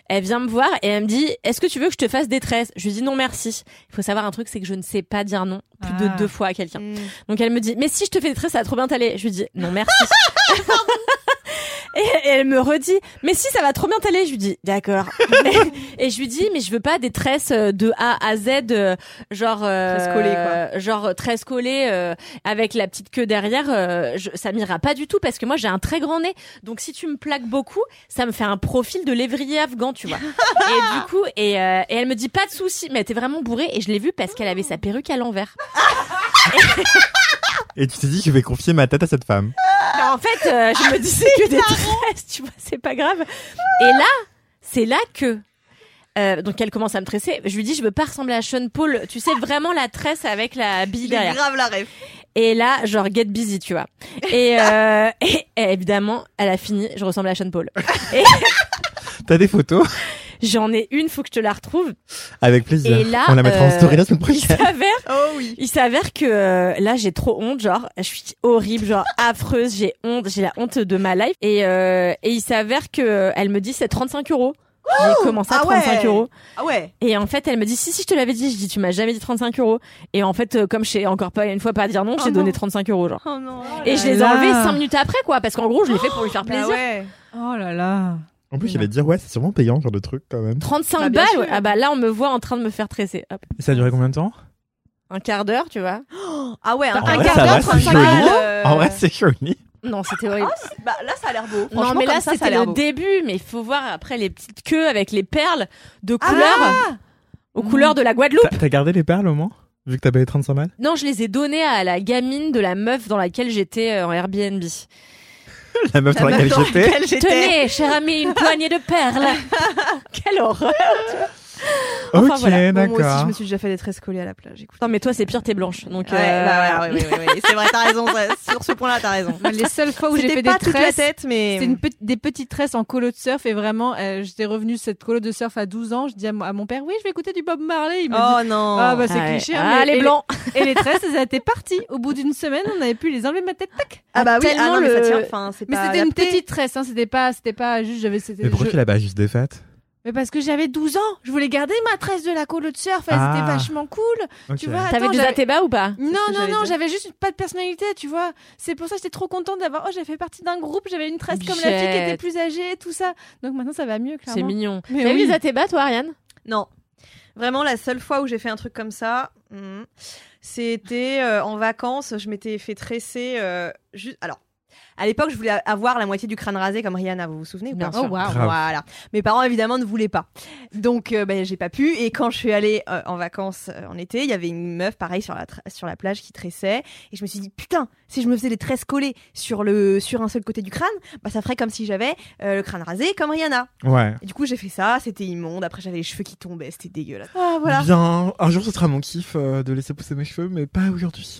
Elle vient me voir et elle me dit Est-ce que tu veux que je te fasse des tresses Je lui dis non merci. Il faut savoir un truc, c'est que je ne sais pas dire non plus de Ah. deux fois à quelqu'un. Mm. Donc elle me dit mais si je te fais des tresses ça va trop bien t'aller. Je lui dis non merci. Et et elle me redit mais si ça va trop bien t'aller. Je lui dis d'accord. et, et je lui dis mais je veux pas des tresses euh, de A à Z euh, genre euh, Tresses collées, quoi. genre tresses collées euh, avec la petite queue derrière. euh, je- ça m'ira pas du tout parce que moi j'ai un très grand nez. Donc si tu me plaques beaucoup, ça me fait un profil de lévrier afghan, tu vois. et du coup et, euh, et elle me dit pas de souci, mais elle était vraiment bourrée et je l'ai vue parce qu'elle avait sa perruque à l'envers. Et tu t'es dit, je vais confier ma tête à cette femme. En fait, euh, je me dis c'est que des tresses, tu vois, c'est pas grave. Et là, c'est là que euh, donc elle commence à me tresser. Je lui dis je veux pas ressembler à Sean Paul, tu sais vraiment la tresse avec la bille derrière. grave la rêve. Et là, genre get busy, tu vois. Et, euh, et, et évidemment, elle a fini, je ressemble à Sean Paul. Et T'as des photos? J'en ai une, faut que je te la retrouve. Avec plaisir. Et là, On la mettra euh, en story la semaine Il s'avère, Oh oui. il s'avère que euh, là, j'ai trop honte, genre, je suis horrible, genre affreuse, j'ai honte, j'ai la honte de ma life. Et, euh, et il s'avère que euh, elle me dit c'est 35 euros. J'ai commencé à Ah ouais. 35 euros. Ah ouais. Et en fait, elle me dit si si je te l'avais dit, je dis tu m'as jamais dit 35 euros. Et en fait, euh, comme je sais encore pas une fois pas dire non, Oh j'ai non. donné 35 euros genre. Oh non. Et je les ai enlevés là. 5 minutes après quoi, parce qu'en gros je l'ai fait pour lui faire Bah plaisir. ouais. Oh là là. En plus, il va te dire, ouais, c'est sûrement payant, ce genre de truc, quand même. 35 Bah, balles, sûr. ah bah là on me voit en train de me faire tresser. Hop. Et ça a duré combien de temps? Un quart d'heure, tu vois. Ah ouais, un, vrai, quart d'heure, va, c'est 35 joli. balles, euh, En vrai, c'est joli. Non, c'était horrible. Bah là, ça a l'air beau. non, mais là c'était le beau. début, mais il faut voir après les petites queues avec les perles de Ah couleur, aux couleurs de la Guadeloupe. T'as- T'as gardé les perles au moins? Vu que t'as payé 35 balles? Non, je les ai données à la gamine de la meuf dans laquelle j'étais euh, en Airbnb. La meuf dans La laquelle meuf dans j'étais. laquelle j'étais. Tenez, cher ami, une poignée de perles. Quelle horreur. Enfin, Ok, voilà. Bon, moi aussi, d'accord. je me suis déjà fait des tresses collées à la plage. Écoute. Non, mais toi, c'est pire, t'es blanche. Donc, Ouais, euh, bah ouais, ouais, ouais, ouais, ouais. c'est vrai, t'as raison. ça- Sur ce point-là, t'as raison. Les seules fois où j'ai C'était fait pas des toute la tresses, tête, mais c'était une pe- des petites tresses en colo de surf et vraiment, euh, j'étais revenue de cette colo de surf à 12 ans. Je dis à, mon- à mon père, oui, je vais écouter du Bob Marley. Il m'a dit, Oh non. ah bah c'est ouais. cliché. hein, Ah, mais- les et blancs. Et les tresses, elles étaient parties. Au bout d'une semaine, on avait pu les enlever de ma tête. Tac. Ah bah oui, ah tellement non, mais ça le- tient. Enfin, c'est Mais pas c'était une adapté. petite tresse, hein, c'était pas, c'était pas juste, j'avais, c'était. Mais pourquoi je- tu l'as pas juste défaite Mais parce que j'avais 12 ans, je voulais garder ma tresse de la colo de surf, elle Ah. était vachement cool. Ok. Tu vois, T'avais des j'avais- atébas ou pas? Non, ce que non, j'allais non, dire. j'avais juste pas de personnalité, tu vois. C'est pour ça que j'étais trop contente d'avoir. Oh, j'ai fait partie d'un groupe, j'avais une tresse comme la fille qui était Bichette. plus âgée, tout ça. Donc maintenant, ça va mieux, C'est clairement. mignon. Mais T'as eu oui. des atébas, toi, Ariane? Non. Vraiment, la seule fois où j'ai fait un truc comme ça, hmm, c'était euh, en vacances. Je m'étais fait tresser. euh, juste. Alors. À l'époque, je voulais avoir la moitié du crâne rasé comme Rihanna, vous vous souvenez ou Bien pas sûr. Oh, waouh. Grave. Voilà. Mes parents évidemment ne voulaient pas. Donc euh, ben, j'ai pas pu. Et quand je suis allée euh, en vacances euh, en été, il y avait une meuf pareil sur la sur la plage qui tressait. Et je me suis dit putain, si je me faisais les tresses collées sur le sur un seul côté du crâne, bah ça ferait comme si j'avais euh, le crâne rasé comme Rihanna. Ouais. Et du coup j'ai fait ça, c'était immonde. Après j'avais les cheveux qui tombaient, c'était dégueulasse. Ah voilà. Bien, un jour ce sera mon kiff euh, de laisser pousser mes cheveux, mais pas aujourd'hui.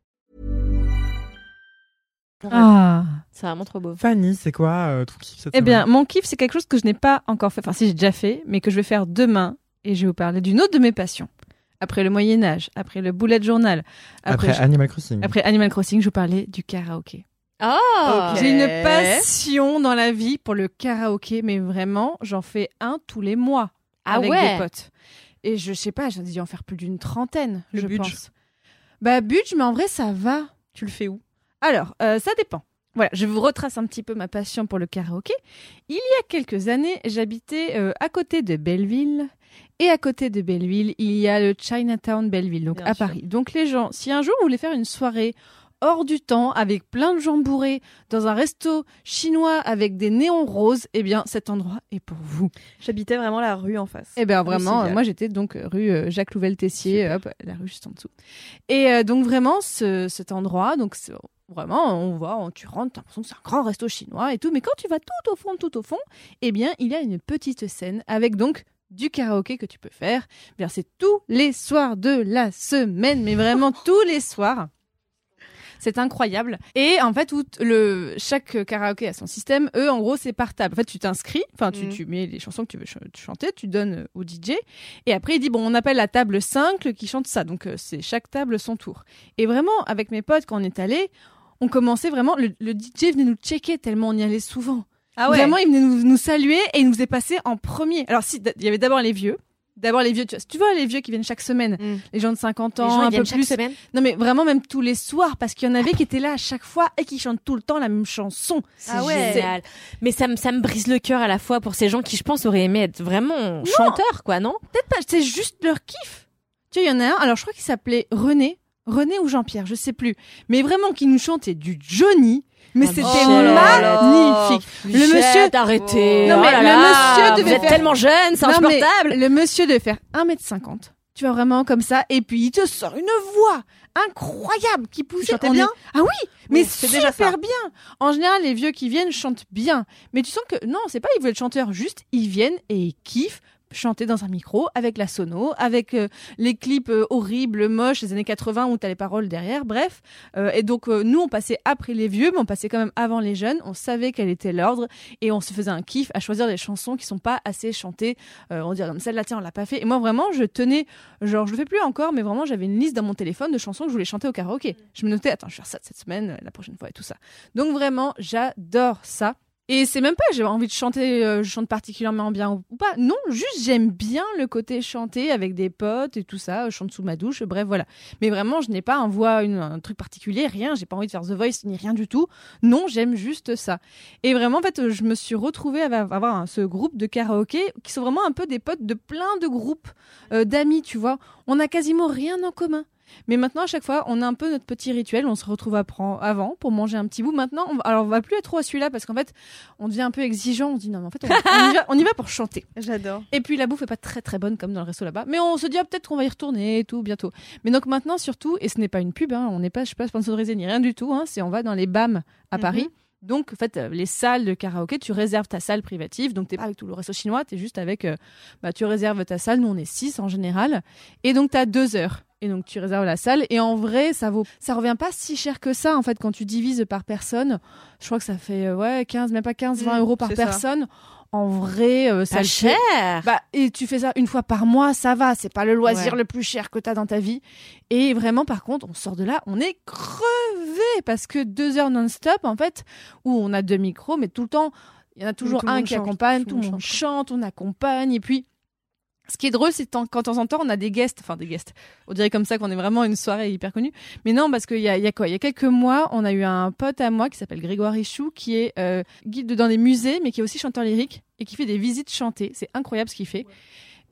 Ah. C'est vraiment trop beau. Fanny, c'est quoi euh, ton kiff cette Eh bien, mon kiff, c'est quelque chose que je n'ai pas encore fait. Enfin, si j'ai déjà fait, mais que je vais faire demain. Et je vais vous parler d'une autre de mes passions. Après le Moyen Âge, après le bullet journal, après, Après Animal Crossing. après Animal Crossing, je vous parlais du karaoké. Oh. J'ai une passion dans la vie pour le karaoké, mais vraiment, j'en fais un tous les mois Ah avec ouais. des potes. Et je sais pas, j'ai dû en faire plus d'une trentaine, Le je budge pense. Bah budge, mais en vrai ça va. Tu le fais où? Alors, euh, ça dépend. Voilà, je vous retrace un petit peu ma passion pour le karaoké. Il y a quelques années, j'habitais euh, à côté de Belleville. Et à côté de Belleville, il y a le Chinatown Belleville, donc Bien à sûr. Paris. Donc les gens, si un jour vous voulez faire une soirée hors du temps, avec plein de gens bourrés, dans un resto chinois avec des néons roses, eh bien cet endroit est pour vous. J'habitais vraiment la rue en face. Eh bien vraiment, euh, moi j'étais donc euh, rue euh, Jacques Louvel-Tessier, hop, la rue juste en dessous. Et euh, donc vraiment ce- cet endroit, donc c'est- vraiment on voit, on- tu rentres, t'as l'impression que c'est un grand resto chinois et tout, mais quand tu vas tout au fond, tout au fond, eh bien il y a une petite scène avec donc du karaoké que tu peux faire. Eh Bien c'est tous les soirs de la semaine, mais vraiment tous les soirs. C'est incroyable. Et en fait, où le, chaque karaoké a son système. Eux, en gros, c'est par table. En fait, tu t'inscris, enfin, tu, Mhm. tu mets les chansons que tu veux ch- chanter, tu donnes euh, au DJ. Et après, il dit, bon, on appelle la table 5 qui chante ça. Donc, euh, c'est chaque table son tour. Et vraiment, avec mes potes, quand on est allés, on commençait vraiment, le, le DJ venait nous checker tellement on y allait souvent. Ah Vraiment, il venait nous, nous saluer et il nous faisait passer en premier. Alors, si, il y avait d'abord les vieux. D'abord les vieux, tu vois, tu vois les vieux qui viennent chaque semaine, Mm. les gens de 50 Les ans, gens, ils un peu viennent chaque plus. semaine. Non mais vraiment même tous les soirs parce qu'il y en avait qui étaient là à chaque fois et qui chantent tout le temps la même chanson. C'est Ah ouais. génial. Mais ça me, ça me brise le cœur à la fois pour ces gens qui, je pense, auraient aimé être vraiment chanteurs, quoi, non? Peut-être pas, c'est juste leur kiff. Tu vois, il y en a un, alors je crois qu'il s'appelait René. René ou Jean-Pierre, je sais plus, mais vraiment qui nous chantait du Johnny. Mais Ah, c'était oh magnifique. Le monsieur, arrêtez. Non, mais Oh là le là, monsieur devait vous êtes faire- tellement jeune, c'est mais insupportable. Le monsieur devait faire 1m50. Tu vois vraiment comme ça, et puis il te sort une voix incroyable qui poussait. chantait bien est- Ah oui, mais Oui, c'est déjà super bien. En général, les vieux qui viennent chantent bien, mais tu sens que non, c'est pas ils veulent être chanteurs, juste ils viennent et ils kiffent chanter dans un micro avec la sono, avec euh, les clips euh, horribles, moches des années 80 où t'as les paroles derrière, bref. Euh, et donc nous on passait après les vieux, mais on passait quand même avant les jeunes. On savait quel était l'ordre et on se faisait un kiff à choisir des chansons qui sont pas assez chantées. On dirait comme celle-là, tiens, on l'a pas fait. Et moi vraiment, je tenais, genre je le fais plus encore, mais vraiment j'avais une liste dans mon téléphone de chansons que je voulais chanter au karaoké. Je me notais, attends, je vais faire ça cette semaine, la prochaine fois et tout ça. Donc vraiment, j'adore ça. Et c'est même pas j'ai envie de chanter, euh, je chante particulièrement bien ou, pas. Non, juste j'aime bien le côté chanter avec des potes et tout ça. Je chante sous ma douche, bref, voilà. Mais vraiment, je n'ai pas un voix, un truc particulier, rien. J'ai pas envie de faire The Voice ni rien du tout. Non, j'aime juste ça. Et vraiment, en fait, je me suis retrouvée à avoir ce groupe de karaoké qui sont vraiment un peu des potes de plein de groupes euh, d'amis, tu vois. On a quasiment rien en commun. Mais maintenant, à chaque fois, on a un peu notre petit rituel. On se retrouve avant pour manger un petit bout. Maintenant, on va... alors on va plus être trop à celui-là parce qu'en fait, on devient un peu exigeant. On dit non, mais en fait, on, on y, va, on y va pour chanter. J'adore. Et puis la bouffe est pas très très bonne comme dans le resto là-bas. Mais on se dit ah, peut-être qu'on va y retourner et tout bientôt. Mais donc maintenant surtout, et ce n'est pas une pub, hein, on n'est pas, je suis pas sponsorisé ni rien du tout. Hein, c'est on va dans les BAM à Mhm. Paris. Donc en fait euh, les salles de karaoké, tu réserves ta salle privative. Donc t'es pas avec tout le resto chinois, t'es juste avec, euh, bah tu réserves ta salle. Nous on est six en général. Et donc t'as deux heures. Et donc tu réserves la salle. Et en vrai ça vaut, ça revient pas si cher que ça en fait quand tu divises par personne. Je crois que ça fait euh, ouais 15, même pas 15, 20 Mhm, euros par ça. personne. En vrai, euh, ça Pas fait. cher. Bah, et tu fais ça une fois par mois, ça va, c'est pas le loisir Ouais. le plus cher que tu as dans ta vie. Et vraiment, par contre, on sort de là, on est crevé parce que deux heures non-stop, en fait, où on a deux micros, mais tout le temps, il y en a toujours tout le un qui accompagne, tout le monde chante, on accompagne, et puis. Ce qui est drôle, c'est quand quand de temps en temps, on a des guests, enfin des guests. On dirait comme ça qu'on est vraiment une soirée hyper connue. Mais non, parce qu'il y a, il y a quoi? Il y a quelques mois, on a eu un pote à moi qui s'appelle Grégoire Richoux, qui est euh, guide dans des musées, mais qui est aussi chanteur lyrique et qui fait des visites chantées. C'est incroyable ce qu'il fait.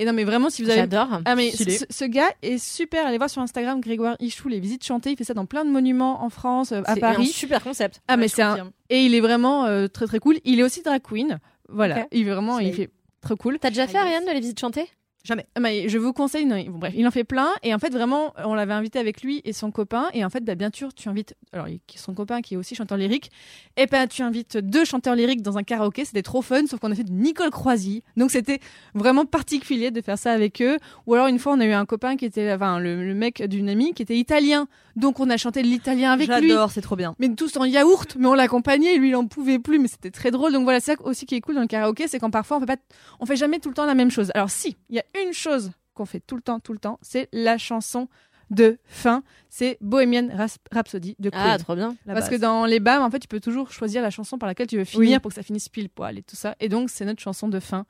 Et non, mais vraiment, si vous avez J'adore. ah mais ce, ce gars est super. Allez voir sur Instagram Grégoire Ichou les visites chantées. Il fait ça dans plein de monuments en France, euh, à C'est un Paris. super concept. Ah mais c'est un et il est vraiment euh, très très cool. Il est aussi drag queen. Voilà, Ok. il est vraiment il fait très cool. T'as déjà fait Ariane de les visites chantées? Jamais. Mais je vous conseille. non, bon, bref, il en fait plein et en fait vraiment, on l'avait invité avec lui et son copain et en fait bah, bien sûr tu invites alors son copain qui est aussi chanteur lyrique et ben tu invites deux chanteurs lyriques dans un karaoké. C'était trop fun sauf qu'on a fait de Nicole Croisy donc c'était vraiment particulier de faire ça avec eux. Ou alors une fois on a eu un copain qui était enfin le, le mec d'une amie qui était italien donc on a chanté de l'italien avec lui J'adore, c'est trop bien. mais tous en yaourt, mais on l'accompagnait, lui il en pouvait plus, mais c'était très drôle. Donc voilà, c'est ça aussi qui est cool dans le karaoké, c'est quand parfois on fait pas, on fait jamais tout le temps la même chose. Alors si, il y a une chose qu'on fait tout le temps, tout le temps, c'est la chanson de fin, c'est Bohemian Rhapsody de Queen. Ah, trop bien. La Parce que base. dans les BAM, en fait, tu peux toujours choisir la chanson par laquelle tu veux finir Oui. pour que ça finisse pile poil et tout ça. Et donc, c'est notre chanson de fin.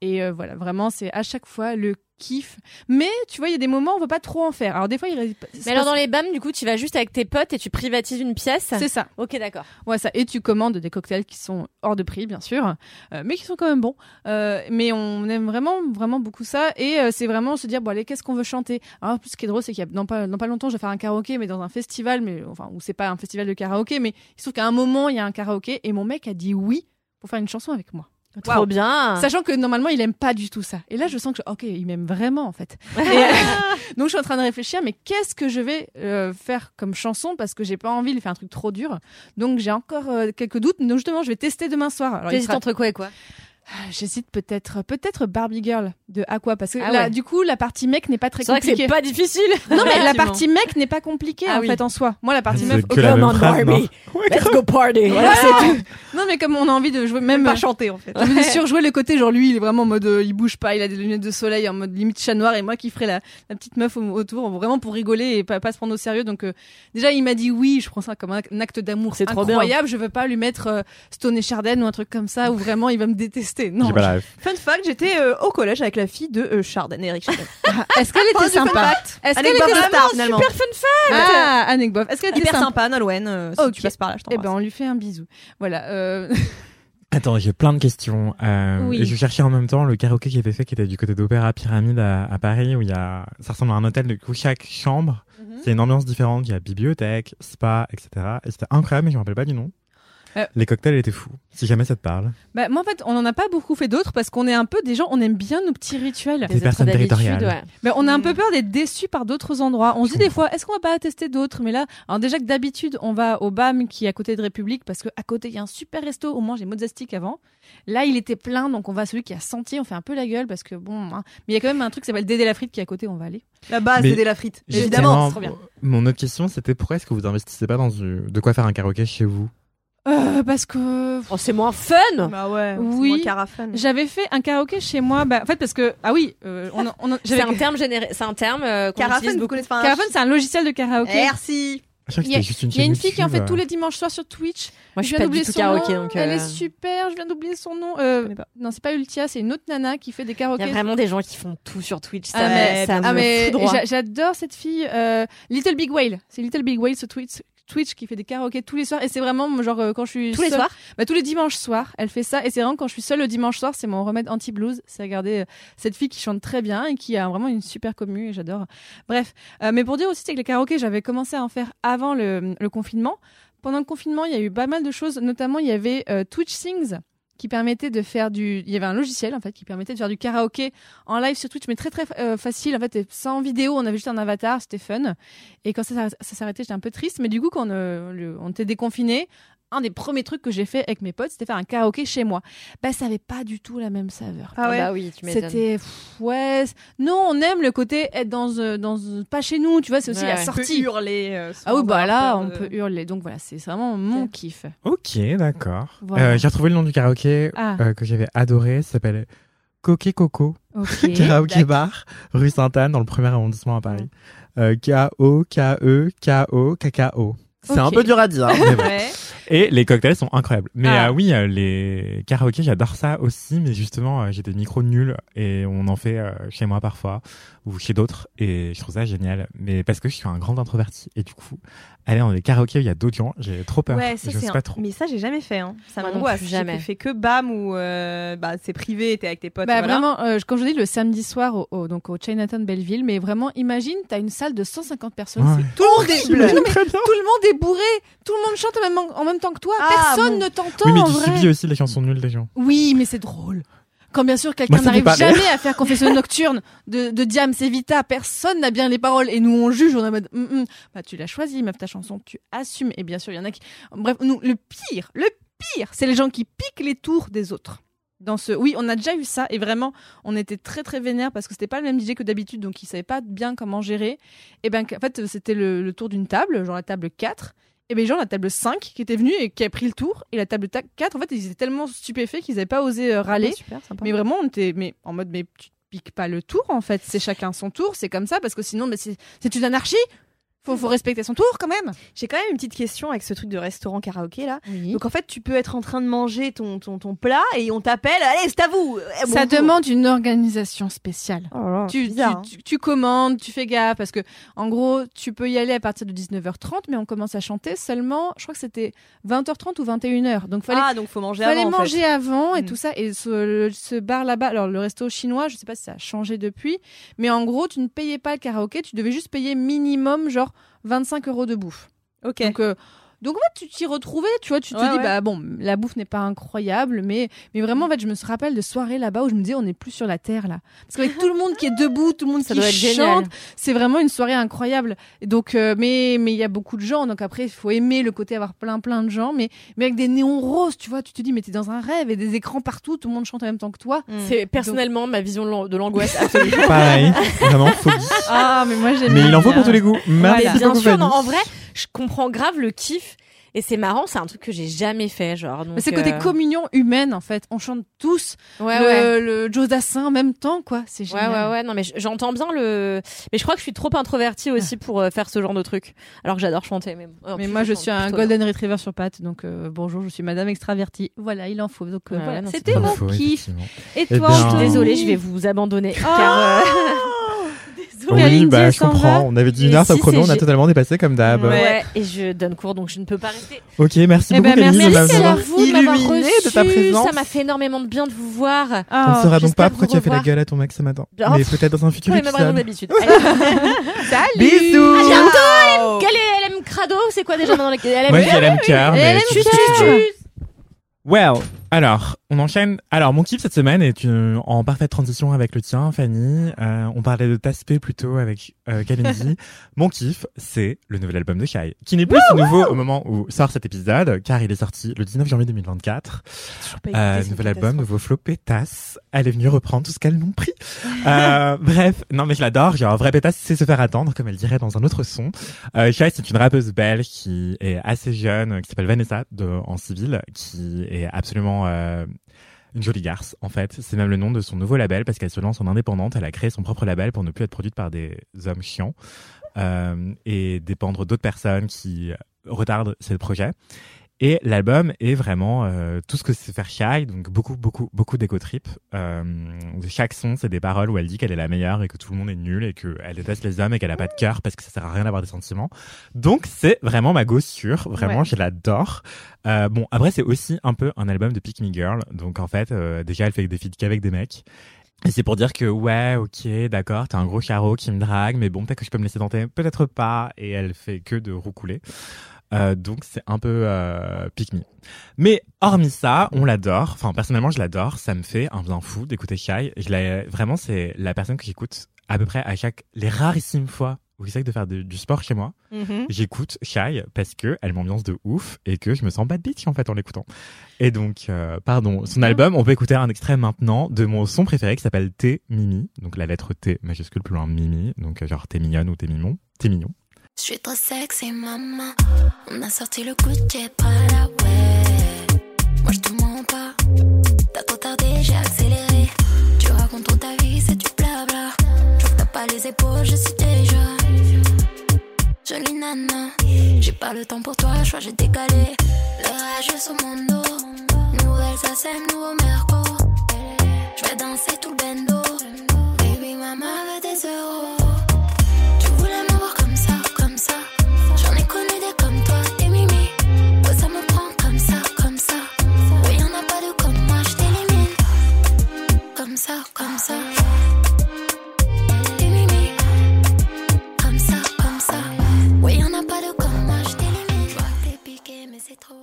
Et euh, voilà, vraiment, c'est à chaque fois le kiff. Mais tu vois, il y a des moments où on veut pas trop en faire. Alors des fois, il reste- Mais alors dans les BAM, du coup, tu vas juste avec tes potes et tu privatises une pièce. c'est ça. Ok, d'accord. Ouais, ça. Et tu commandes des cocktails qui sont hors de prix, bien sûr, euh, mais qui sont quand même bons. Euh, mais on aime vraiment, vraiment beaucoup ça. Et euh, c'est vraiment se dire, bon, allez, qu'est-ce qu'on veut chanter? Alors, en plus, ce qui est drôle, c'est qu'il y a dans pas, dans pas longtemps, je vais faire un karaoké, mais dans un festival, mais enfin, où c'est pas un festival de karaoké, mais il se trouve qu'à un moment, il y a un karaoké, et mon mec a dit oui pour faire une chanson avec moi. Trop bien. Sachant que normalement, il aime pas du tout ça. Et là, je sens que, ok, il m'aime vraiment, en fait. Et, euh, donc, je suis en train de réfléchir, mais qu'est-ce que je vais euh, faire comme chanson Parce que j'ai pas envie de faire un truc trop dur. Donc, j'ai encore euh, quelques doutes. Donc, justement, je vais tester demain soir. Alors, il sera- entre quoi et quoi? J'hésite peut-être, peut-être Barbie Girl de Aqua, parce que Ah là, ouais. du coup, la partie mec n'est pas très C'est vrai que compliquée. c'est pas difficile. Non, mais la partie mec n'est pas compliquée Ah en oui. fait en soi. Moi, la partie meuf, que ok. la Come même on, phrase, non Barbie. Let's go party. Voilà. Non, mais comme on a envie de jouer, même Même pas chanter en fait. Dis surjouer le côté, genre lui, il est vraiment en mode, euh, il bouge pas, il a des lunettes de soleil en mode limite chat noir, et moi qui ferai la, la petite meuf au- autour, vraiment pour rigoler et pas, pas se prendre au sérieux. Donc euh, déjà, il m'a dit oui, je prends ça comme un, acte d'amour C'est trop bien. incroyable. Je veux pas lui mettre euh, Stone et Chardin ou un truc comme ça où vraiment il va me détester. Non. Pas. Fun fact, j'étais euh, au collège avec la fille de euh, Chardin, Eric Chardin. Est-ce qu'elle était Oh, du sympa. Est-ce qu'elle était sympa. Super fun fact. Ah, Annick Boff. Est-ce qu'elle était Hyper sympa Nolwenn. euh, si Ok. tu passes par là, je Eh t'embrasse. ben, on lui fait un bisou. Voilà. euh, Attends, j'ai plein de questions. Euh, Oui. Et je cherchais en même temps le karaoké qui était fait, qui était du côté d'Opéra Pyramide à, à Paris, où il y a, ça ressemble à un hôtel de coup chaque chambre C'est une ambiance différente. Il y a bibliothèque, spa, etc. Et c'était incroyable, mais je me rappelle pas du nom. Euh. Les cocktails étaient fous. Si jamais ça te parle. Bah, moi, en fait, on n'en a pas beaucoup fait d'autres parce qu'on est un peu des gens, on aime bien nos petits rituels. Des personnes d'habitude, territoriales. ouais. Mais on a un Mm. peu peur d'être déçus par d'autres endroits. On se dit des fois, est-ce qu'on va pas tester d'autres? Mais là, alors déjà que d'habitude, on va au BAM qui est à côté de République parce qu'à côté, il y a un super resto. Au moins, j'ai Mozzastic avant. Là, il était plein, donc on va à celui qui a senti. On fait un peu la gueule parce que bon. hein. Mais il y a quand même un truc qui s'appelle Dédé la frite qui est à côté. On va aller. La base, c'est la frite. Évidemment. c'est trop bien. Mon autre question, c'était pourquoi est-ce que vous investissez pas dans du... de quoi faire un karaoké chez vous? Euh, parce que Oh, c'est moins fun. Bah ouais. Oui. J'avais fait un karaoké chez moi. Bah, en fait, parce que ah oui, euh, on, a- on C'est j'avais un terme généré, c'est un terme euh, utilise vous connaissez pas un- Caravane, c'est un logiciel de karaoké. Merci. Je Il y a- une Il y a chaîne une fille qui en fait tous les dimanches soirs sur Twitch. Moi, je suis viens pas d'oublier son karaoké, nom. donc. Elle euh, est super, je viens d'oublier son nom. Euh, non, c'est pas Ultia, c'est une autre nana qui fait des Il y karaokés. a vraiment des gens qui font tout sur Twitch. Ça, Ah, me- mais- ça me ah, mais j'adore cette fille, euh, Little Big Whale. C'est Little Big Whale sur Twitch. Twitch qui fait des karaokés tous les soirs. Et c'est vraiment genre euh, quand je suis Tous les seule- soirs bah, tous les dimanches soirs elle fait ça. Et c'est vraiment quand je suis seule le dimanche soir c'est mon remède anti blues c'est regarder euh, cette fille qui chante très bien et qui a vraiment une super commu et j'adore. Bref Euh, mais pour dire aussi c'est que les karaokés j'avais commencé à en faire avant le, le confinement. Pendant le confinement il y a eu pas mal de choses. Notamment il y avait euh, Twitch Sings qui permettait de faire du il y avait un logiciel en fait qui permettait de faire du karaoké en live sur Twitch mais très très euh, facile en fait sans vidéo on avait juste un avatar c'était fun. Et quand ça, ça s'arrêtait j'étais un peu triste mais du coup quand euh, le- on était déconfiné un des premiers trucs que j'ai fait avec mes potes c'était faire un karaoké chez moi bah ça avait pas du tout la même saveur Ah ouais. bah oui, tu m'étonnes. c'était ouais non on aime le côté être dans euh, dans pas chez nous tu vois c'est aussi Ouais, la ouais. On peut sortie hurler. euh, ah oui bah là on de- peut hurler donc voilà c'est vraiment mon kiff Ok, d'accord. Voilà. Euh, J'ai retrouvé le nom du karaoké Ah. euh, que j'avais adoré. Ça s'appelle Coquet Coco. ok Karaoké Bar, rue Sainte-Anne, dans le premier arrondissement à Paris. Euh, K-O-K-E-K-O, K-K-O. C'est un peu dur à dire. mais bon. Ouais. Et les cocktails sont incroyables. Mais Ah. euh, oui, euh, les karaokés, j'adore ça aussi. Mais justement, euh, j'ai des micros nuls et on en fait euh, chez moi parfois ou chez d'autres. Et je trouve ça génial. Mais parce que je suis un grand introverti. Et du coup, aller dans des karaokés où il y a d'autres gens, j'ai trop peur. Ouais, ça je sais un- pas trop. Mais ça j'ai jamais fait. Hein. Ça m'angoisse. J'ai jamais. fait que bam ou euh, bah c'est privé, t'es avec tes potes. Bah voilà. vraiment, euh, quand je dis le samedi soir au, au- donc au Chinatown Belleville, mais vraiment, imagine, t'as une salle de 150 personnes, Ouais. c'est Tout le monde est tout le monde est bourré, tout le monde chante en même, en même temps que toi, Ah, personne bon. ne t'entend Oui, mais en tu vrai. subis aussi les chansons nulles des gens. Oui, mais c'est drôle. Quand bien sûr quelqu'un n'arrive jamais à faire confession nocturne de, de Diams et Vita, personne n'a bien les paroles et nous on juge, on est en mode Hum, hum. bah tu l'as choisi meuf ta chanson, tu assumes et bien sûr il y en a qui bref nous le pire, le pire, c'est les gens qui piquent les tours des autres. Dans ce oui, on a déjà eu ça et vraiment on était très très vénère parce que c'était pas le même DJ que d'habitude donc il savait pas bien comment gérer. Et ben en fait c'était le, le tour d'une table, genre la table 4 et bien, genre, la table 5 qui était venue et qui a pris le tour. Et la table ta- 4, en fait, ils étaient tellement stupéfaits qu'ils n'avaient pas osé euh, râler. Ah, super sympa. Mais vraiment, on était mais, en mode, mais tu piques pas le tour, en fait. C'est chacun son tour, c'est comme ça, parce que sinon, mais c'est c'est une anarchie. Faut, faut respecter son tour, quand même. J'ai quand même une petite question avec ce truc de restaurant karaoké là. Oui. Donc en fait, tu peux être en train de manger ton, ton, ton plat et on t'appelle, allez, c'est à vous. Eh, ça demande une organisation spéciale. Oh là Tu, bizarre, hein. tu, tu- commandes, tu fais gaffe, parce que, en gros, tu peux y aller à partir de 19h30, mais on commence à chanter seulement, je crois que c'était 20h30 ou 21h. Donc, fallait Ah, donc faut manger fallait avant. en fait. manger avant et Mm. tout ça. Et ce, le- ce bar là-bas, alors le resto chinois, je sais pas si ça a changé depuis, mais en gros, tu ne payais pas le karaoké, tu devais juste payer minimum genre 25 euros de bouffe. Ok. Donc, euh, donc en fait, tu t'y retrouvais, tu vois, tu te Ouais, dis, ouais. bah bon, la bouffe n'est pas incroyable, mais, mais vraiment, en fait, je me rappelle de soirées là-bas où je me disais, on n'est plus sur la terre là. Parce qu'avec tout le monde qui est debout, tout le monde Ça qui doit être chante, c'est vraiment une soirée incroyable. Et donc, euh, mais mais il y a beaucoup de gens, donc après, il faut aimer le côté avoir plein plein de gens, mais mais avec des néons roses, tu vois, tu te dis, mais t'es dans un rêve et des écrans partout, tout le monde chante en même temps que toi. Mm. C'est personnellement ma vision de l'an- de l'angoisse absolue. Pareil, vraiment phobie. Ah, mais moi j'aime. Mais il en faut pour tous les goûts. Mais bien sûr, non, en vrai, je comprends grave le kiff. Et c'est marrant, c'est un truc que j'ai jamais fait, genre. donc, Mais c'est côté euh, communion humaine en fait. On chante tous Ouais, le, ouais. le Joe Dassin en même temps, quoi. C'est Ouais, génial. ouais, ouais. Non, mais j'entends bien le. Mais je crois que je suis trop introvertie aussi pour euh, faire ce genre de truc. Alors que j'adore chanter. Mais, oh, moi, je suis un Golden Retriever sur pattes, donc euh, bonjour, je suis Madame extravertie. Voilà, il en faut. Donc euh, Ouais, voilà, c'était mon kiff. Et Eh toi, bien. Anthony Désolée, je vais vous abandonner. Ah car, euh, tout. Oui, bah elle je comprends. va. On avait dit Mais une heure, top si, chrono, on a totalement dépassé comme d'hab. Ouais. et je donne cours donc je ne peux pas rester. Ok, merci Eh beaucoup ben, Kalindi de merci, Merci à vous de m'avoir reçu. de ta présence. Ça m'a fait énormément de bien de vous voir. On ne saura donc pas pourquoi tu as fait la gueule à ton mec ce matin. Oh, Mais peut-être dans un futur raisons épisode. d'habitude. Salut Bisous à bientôt. Quel est LM Crado C'est quoi déjà dans la LM Moi, mais LM cœur. veux. Well, alors, on enchaîne. Alors, mon kiff cette semaine est une, en parfaite transition avec le tien, Fanny. Euh, on parlait de Taspé plutôt avec euh, Kalindi. mon kiff, c'est le nouvel album de Shai, qui n'est plus si nouveau au moment où sort cet épisode, car il est sorti le 19 janvier 2024. Euh, nouvel album, nouveau flow pétasse. Elle est venue reprendre tout ce qu'elles n'ont pris. Euh, bref, non mais je l'adore. Genre, vrai pétasse, c'est se faire attendre, comme elle dirait dans un autre son. Euh, Shai, c'est une rappeuse belge qui est assez jeune, qui s'appelle Vanessa de, en civil, qui est absolument euh, une jolie garce, en fait. C'est même le nom de son nouveau label parce qu'elle se lance en indépendante. Elle a créé son propre label pour ne plus être produite par des hommes chiants euh, et dépendre d'autres personnes qui retardent ses projets. Et l'album est vraiment euh, tout ce que c'est faire Shy, donc beaucoup, beaucoup, beaucoup d'éco trip. Euh, chaque son, c'est des paroles où elle dit qu'elle est la meilleure et que tout le monde est nul et qu'elle déteste les hommes et qu'elle a pas de cœur parce que ça sert à rien d'avoir des sentiments. Donc c'est vraiment ma go sûre, vraiment, Ouais. je l'adore. Euh, bon, après c'est aussi un peu un album de Pick Me Girl, donc en fait, euh, déjà elle fait des feats qu'avec des mecs. Et c'est pour dire que ouais, ok, d'accord, t'as un gros carreau qui me drague, mais bon, peut-être que je peux me laisser tenter, peut-être pas. Et elle fait que de roucouler. Euh, donc c'est un peu euh, pick me. Mais hormis ça, on l'adore. Enfin personnellement, je l'adore. Ça me fait un bien fou d'écouter Shai. Je l'ai vraiment, c'est la personne que j'écoute à peu près à chaque les rarissimes fois où j'essaie de faire de- du sport chez moi. Mhm. J'écoute Shai parce que elle m'ambiance de ouf et que je me sens bad bitch en fait en l'écoutant. Et donc, euh, pardon, son album, on peut écouter un extrait maintenant de mon son préféré qui s'appelle T Mimi. Donc la lettre T majuscule plus loin Mimi. Donc euh, genre t'es mignonne ou t'es mignon. T'es mignon. Je suis trop sexy, maman. On a sorti le Gucci Prada, ouais. Moi, je te mens pas. T'as trop tardé, j'ai accéléré. Tu racontes trop ta vie, c'est du blabla. Je t'as pas les épaules, je suis déjà. Jolie nana. J'ai pas le temps pour toi, je j'ai décalé. Les rages sur mon dos. Nouvelle scène, nouveau merco. Je vais danser tout le bendo. Baby, maman veut des euros.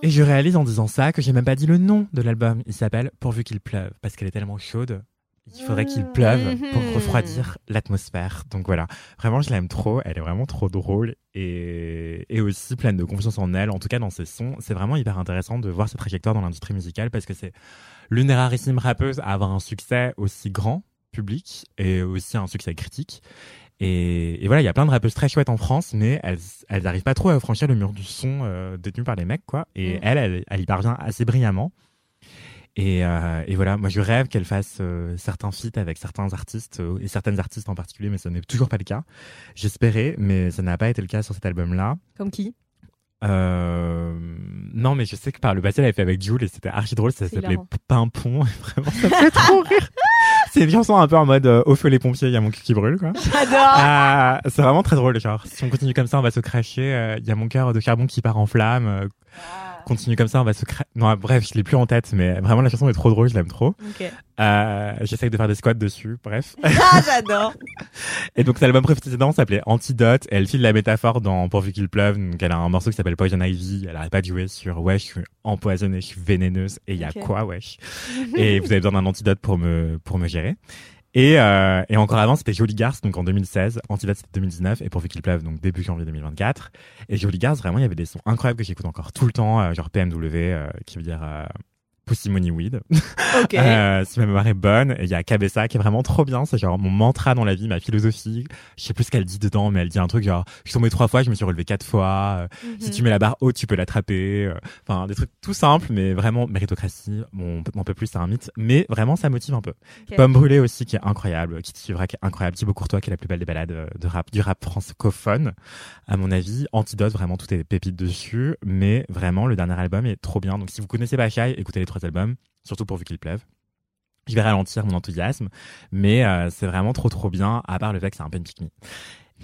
Et je réalise en disant ça que j'ai même pas dit le nom de l'album. Il s'appelle Pourvu qu'il pleuve parce qu'elle est tellement chaude. Il faudrait qu'il pleuve pour Mhm. refroidir l'atmosphère. Donc voilà, vraiment je l'aime trop. Elle est vraiment trop drôle et, et aussi pleine de confiance en elle. En tout cas dans ses sons, c'est vraiment hyper intéressant de voir sa trajectoire dans l'industrie musicale parce que c'est l'une des rarissimes rappeuses à avoir un succès aussi grand public et aussi un succès critique. Et, et voilà, il y a plein de rappeuses très chouettes en France, mais elles, elles n'arrivent pas trop à franchir le mur du son euh, détenu par les mecs, quoi. Et Mm. elle, elle, elle y parvient assez brillamment. Et, euh, et voilà, moi je rêve qu'elle fasse euh, certains feats avec certains artistes euh, et certaines artistes en particulier, mais ça n'est toujours pas le cas. J'espérais, mais ça n'a pas été le cas sur cet album-là. Comme qui? Euh, non, mais je sais que par le passé, elle avait fait avec Jules et c'était archi drôle. Ça s'appelait. Pimpon. Vraiment, ça me fait trop rire. C'est une chanson un peu en mode euh, au feu les pompiers, il y a mon cul qui brûle, quoi. J'adore Ah, c'est vraiment très drôle. Genre, si on continue comme ça, on va se cracher. euh, Il y a mon cœur de charbon qui part en flamme. Euh, continue comme ça, on va se. Non, bref, je l'ai plus en tête, mais vraiment la chanson est trop drôle, je l'aime trop. Ok. Euh, J'essaie de faire des squats dessus. Bref. Ah, j'adore Et donc, l'album précédent s'appelait Antidote. Et elle file la métaphore dans Pourvu qu'il pleuve. Donc, elle a un morceau qui s'appelle Poison Ivy. Elle arrête pas de jouer sur Ouais, je suis empoisonnée, je suis vénéneuse. Et il y a quoi, wesh? Et vous avez besoin d'un antidote pour me, pour me gérer. Et, euh, et encore avant, c'était Jolie Garce, donc en 2016. Antidote, c'était 2019. Et Pourvu qu'il pleuve, donc début janvier 2024. Et Jolie Garce, vraiment, il y avait des sons incroyables que j'écoute encore tout le temps. euh, genre PMW, euh, qui veut dire euh, Pussy Money Weed. Ok. Euh, si ma mémoire est bonne, il y a Cabessa qui est vraiment trop bien. C'est genre mon mantra dans la vie, ma philosophie. Je sais plus ce qu'elle dit dedans, mais elle dit un truc genre je suis tombée trois fois, je me suis relevé quatre fois. euh, Si tu mets la barre haute, tu peux l'attraper. euh, Enfin, des trucs tout simples, mais vraiment méritocratie. Bon, on peut plus, c'est un mythe, mais vraiment ça motive un peu. Ok. Pomme brûlée aussi qui est incroyable, qui te suivra qui est incroyable. Thibaut Courtois qui est la plus belle des balades euh, de rap, du rap francophone, à mon avis. Antidote, vraiment tout est pépite dessus, mais vraiment le dernier album est trop bien. Donc si vous connaissez pas Shai, écoutez les trois albums, surtout pourvu qu'il pleuve. je vais ralentir mon enthousiasme, mais euh, c'est vraiment trop trop bien, à part le fait que c'est un peu une pique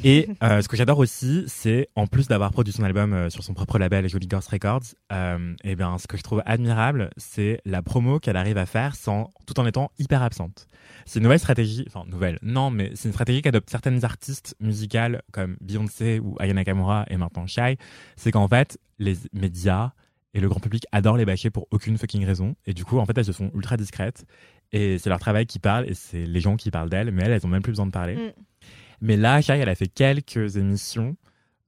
Et euh, ce que j'adore aussi, c'est en plus d'avoir produit son album euh, sur son propre label Jolly Girls Records, euh, et bien ce que je trouve admirable, c'est la promo qu'elle arrive à faire sans tout en étant hyper absente. C'est une nouvelle stratégie, enfin nouvelle, non, mais c'est une stratégie qu'adoptent certaines artistes musicales comme Beyoncé ou Aya Nakamura et maintenant Shai, c'est qu'en fait les médias et le grand public adorent les bâcher pour aucune fucking raison, et du coup en fait elles se font ultra discrètes et c'est leur travail qui parle et c'est les gens qui parlent d'elles, mais elles, elles ont même plus besoin de parler. Mm. Mais là, Shai, elle a fait quelques émissions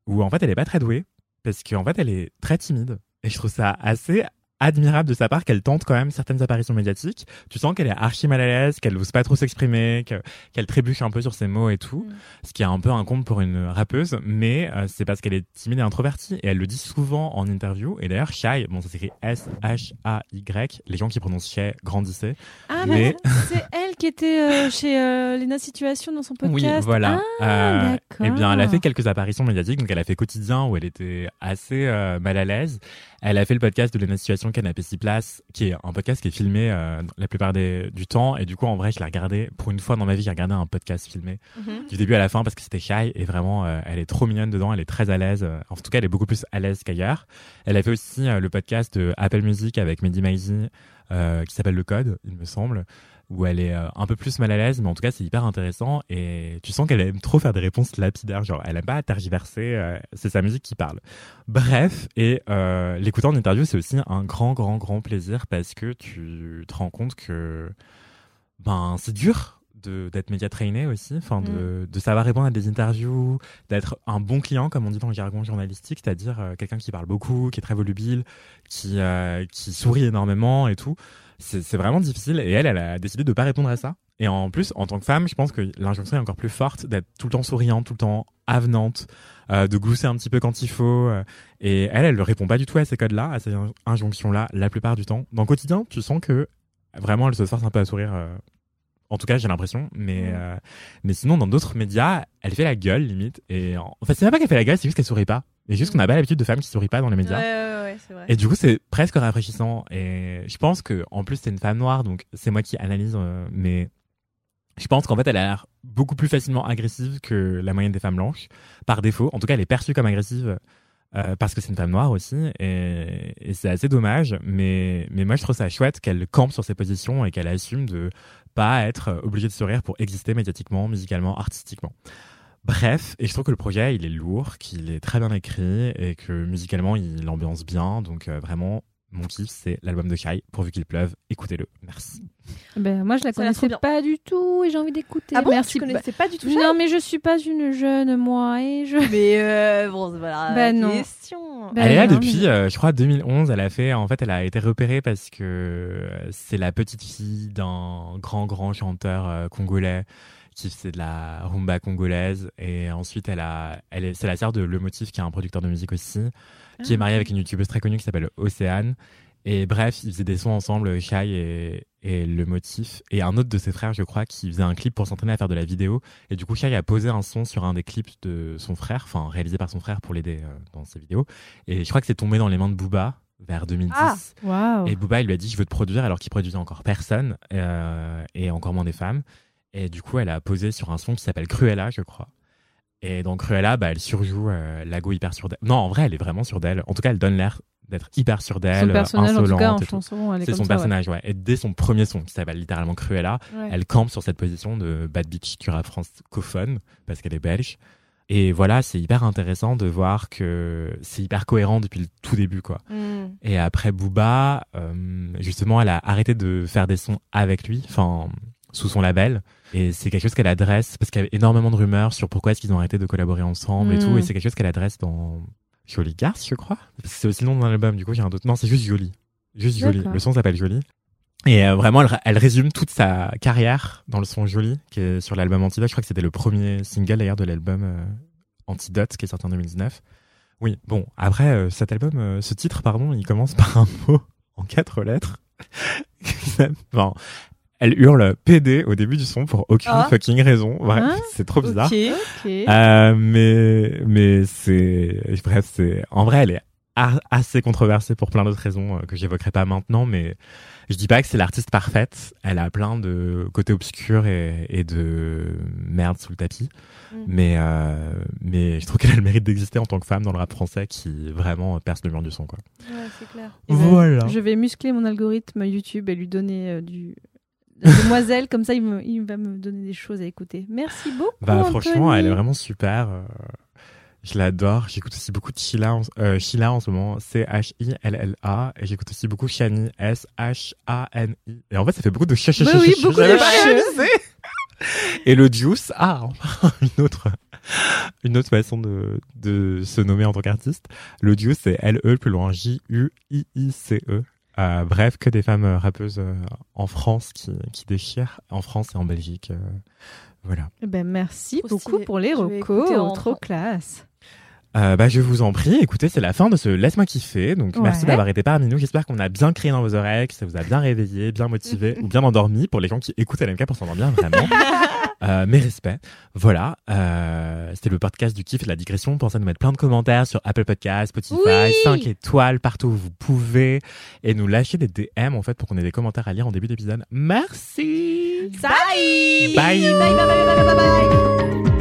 où en fait, elle est pas très douée parce qu'en fait, elle est très timide. Et je trouve ça assez admirable de sa part qu'elle tente quand même certaines apparitions médiatiques. Tu sens qu'elle est archi mal à l'aise, qu'elle n'ose pas trop s'exprimer, que- qu'elle trébuche un peu sur ses mots et tout. Mm. Ce qui est un peu un compte pour une rappeuse, mais euh, c'est parce qu'elle est timide et introvertie. Et elle le dit souvent en interview. Et d'ailleurs, Shai, bon, ça s'écrit S-H-A-Y. Les gens qui prononcent Shai grandissaient. Ah, Mais- mais c'est elle qui était euh, chez euh, Lena Situation dans son podcast. Oui, voilà. Ah, d'accord. eh bien, elle a fait quelques apparitions médiatiques. Donc, elle a fait quotidien où elle était assez mal à l'aise. Elle a fait le podcast de Lena Situation Canapé 6 places, qui est un podcast qui est filmé euh, la plupart des, du temps. Et du coup, en vrai, je l'ai regardé pour une fois dans ma vie. J'ai regardé un podcast filmé Mhm. du début à la fin parce que c'était shy et vraiment, euh, elle est trop mignonne dedans. Elle est très à l'aise. Euh, En tout cas, elle est beaucoup plus à l'aise qu'ailleurs. Elle a fait aussi euh, le podcast de Apple Music avec Mehdi Maizi, euh, qui s'appelle Le Code, il me semble où elle est euh, un peu plus mal à l'aise, mais en tout cas c'est hyper intéressant. Et tu sens qu'elle aime trop faire des réponses lapidaires, genre elle aime pas tergiverser, euh, c'est sa musique qui parle. Bref, et euh, l'écouter en interview c'est aussi un grand grand grand plaisir parce que tu te rends compte que ben c'est dur d'être média trainé aussi, enfin de, de savoir répondre à des interviews, d'être un bon client comme on dit dans le jargon journalistique, c'est-à-dire euh, quelqu'un qui parle beaucoup, qui est très volubile, qui euh, qui sourit énormément et tout c'est vraiment difficile et elle, elle a décidé de pas répondre à ça. Et en plus, en tant que femme, je pense que l'injonction est encore plus forte d'être tout le temps souriante, tout le temps avenante, euh, de glousser un petit peu quand il faut. euh, et elle, elle ne répond pas du tout à ces codes-là, à ces in- injonctions-là, la plupart du temps. Dans le quotidien, tu sens que vraiment, elle se force un peu à sourire. euh, en tout cas, j'ai l'impression. Mais, euh, mais sinon, dans d'autres médias, elle fait la gueule, limite. Et en fait, c'est même pas qu'elle fait la gueule, c'est juste qu'elle sourit pas. Et juste qu'on n'a pas l'habitude de femmes qui sourient pas dans les médias. Et du coup, c'est presque rafraîchissant. Et je pense que, en plus, c'est une femme noire, donc c'est moi qui analyse, euh, mais je pense qu'en fait, elle a l'air beaucoup plus facilement agressive que la moyenne des femmes blanches, par défaut. En tout cas, elle est perçue comme agressive euh, parce que c'est une femme noire aussi, et, et c'est assez dommage. Mais, mais moi, je trouve ça chouette qu'elle campe sur ses positions et qu'elle assume de pas être obligée de sourire pour exister médiatiquement, musicalement, artistiquement. Bref, et je trouve que le projet, il est lourd, qu'il est très bien écrit et que musicalement, il ambiance bien. Donc euh, vraiment, mon kiff, c'est l'album de Kai. Pourvu qu'il pleuve, écoutez-le. Merci. Ben, moi, je la Ça connaissais pas du tout et j'ai envie d'écouter. Ah bon, Merci. tu connaissais pas du tout Bah, non, mais je suis pas une jeune, moi, et je. Mais euh, bon, voilà Bah la non. question. Bah elle est là non, depuis, mais- euh, je crois, 2011. Elle a fait, en fait, elle a été repérée parce que c'est la petite fille d'un grand, grand chanteur euh, congolais qui faisait de la rumba congolaise. Et ensuite, elle a, elle est, c'est la sœur de Le Motif, qui est un producteur de musique aussi, qui est marié avec une youtubeuse très connue qui s'appelle Océane. Et bref, ils faisaient des sons ensemble, Shai et, et Le Motif, et un autre de ses frères, je crois, qui faisait un clip pour s'entraîner à faire de la vidéo. Et du coup, Shai a posé un son sur un des clips de son frère, enfin réalisé par son frère pour l'aider euh, dans ses vidéos. Et je crois que c'est tombé dans les mains de Booba vers 2010. Ah. Waouh. Et Booba, il lui a dit Je veux te produire, alors qu'il produisait encore personne, euh, et encore moins des femmes. Et du coup, elle a posé sur un son qui s'appelle Cruella, je crois. Et dans Cruella, bah, elle surjoue euh, Lago hyper sur d'elle. Non, en vrai, elle est vraiment sûre d'elle. En tout cas, elle donne l'air d'être hyper sûre d'elle, insolente. C'est son ça, personnage, ouais. Et dès son premier son, qui s'appelle littéralement Cruella, Ouais. elle campe sur cette position de bad bitch du rap francophone, parce qu'elle est belge. Et voilà, c'est hyper intéressant de voir que c'est hyper cohérent depuis le tout début, quoi. Hmm. Et après Booba, euh, justement, elle a arrêté de faire des sons avec lui, enfin, sous son label. Et c'est quelque chose qu'elle adresse, parce qu'il y avait énormément de rumeurs sur pourquoi est-ce qu'ils ont arrêté de collaborer ensemble et tout. Et c'est quelque chose qu'elle adresse dans Jolie Garce, je crois. C'est aussi le nom d'un album, du coup, j'ai un doute. Non, c'est juste Jolie. Juste Jolie. Le son s'appelle Jolie. Et euh, vraiment, elle, elle résume toute sa carrière dans le son Jolie, qui est sur l'album Antidote. Je crois que c'était le premier single d'ailleurs de l'album euh, Antidote, qui est sorti en 2019. Oui, bon, après, euh, cet album, euh, ce titre, pardon, il commence par un mot en quatre lettres. Enfin, elle hurle PD au début du son pour aucune Ah. fucking raison. Bref, Hein c'est trop bizarre. Ok. Ok. Euh, mais mais c'est bref, c'est en vrai, elle est assez controversée pour plein d'autres raisons euh, que j'évoquerai pas maintenant, mais je dis pas que c'est l'artiste parfaite. Elle a plein de côtés obscurs et, et de merde sous le tapis, Mm. mais euh, mais je trouve qu'elle a le mérite d'exister en tant que femme dans le rap français qui vraiment perce le mur du son quoi. Ouais, c'est clair. Ben, Voilà. Je vais muscler mon algorithme YouTube et lui donner euh, du. Demoiselle, comme ça il, me- il va me donner des choses à écouter. Merci beaucoup. Bah franchement, Anthony. elle est vraiment super. euh, Je l'adore. J'écoute aussi beaucoup de Sheila, en- euh, Sheila en ce moment, C-H-I-L-L-A. Et j'écoute aussi beaucoup Shani, S-H-A-N-I. Et en fait, ça fait beaucoup de ch ch Bah oui, ch- beaucoup de ch. Et le Juice, ah, enfin, une autre, une autre façon de, de se nommer en tant qu'artiste. Le Juice, c'est L-E, plus loin, J-U-I-I-C-E. Euh, bref, que des femmes euh, rappeuses euh, en France qui, qui déchirent, en France et en Belgique. euh, voilà. Eh Ben, merci beaucoup pour les recos. Trop classe. Euh, bah, je vous en prie. Écoutez, c'est la fin de ce Laisse-moi kiffer. Donc, merci d'avoir été parmi nous. J'espère qu'on a bien crié dans vos oreilles, que ça vous a bien réveillé, bien motivé ou bien endormi pour les gens qui écoutent LMK pour s'endormir vraiment. euh, mes respects. Voilà. Euh, c'était le podcast du kiff et de la digression. Pensez à nous mettre plein de commentaires sur Apple Podcasts, Spotify, Oui 5 étoiles partout où vous pouvez et nous lâcher des DM en fait pour qu'on ait des commentaires à lire en début d'épisode. Merci. Bye Bye. bye, bye, bye, bye, bye, bye.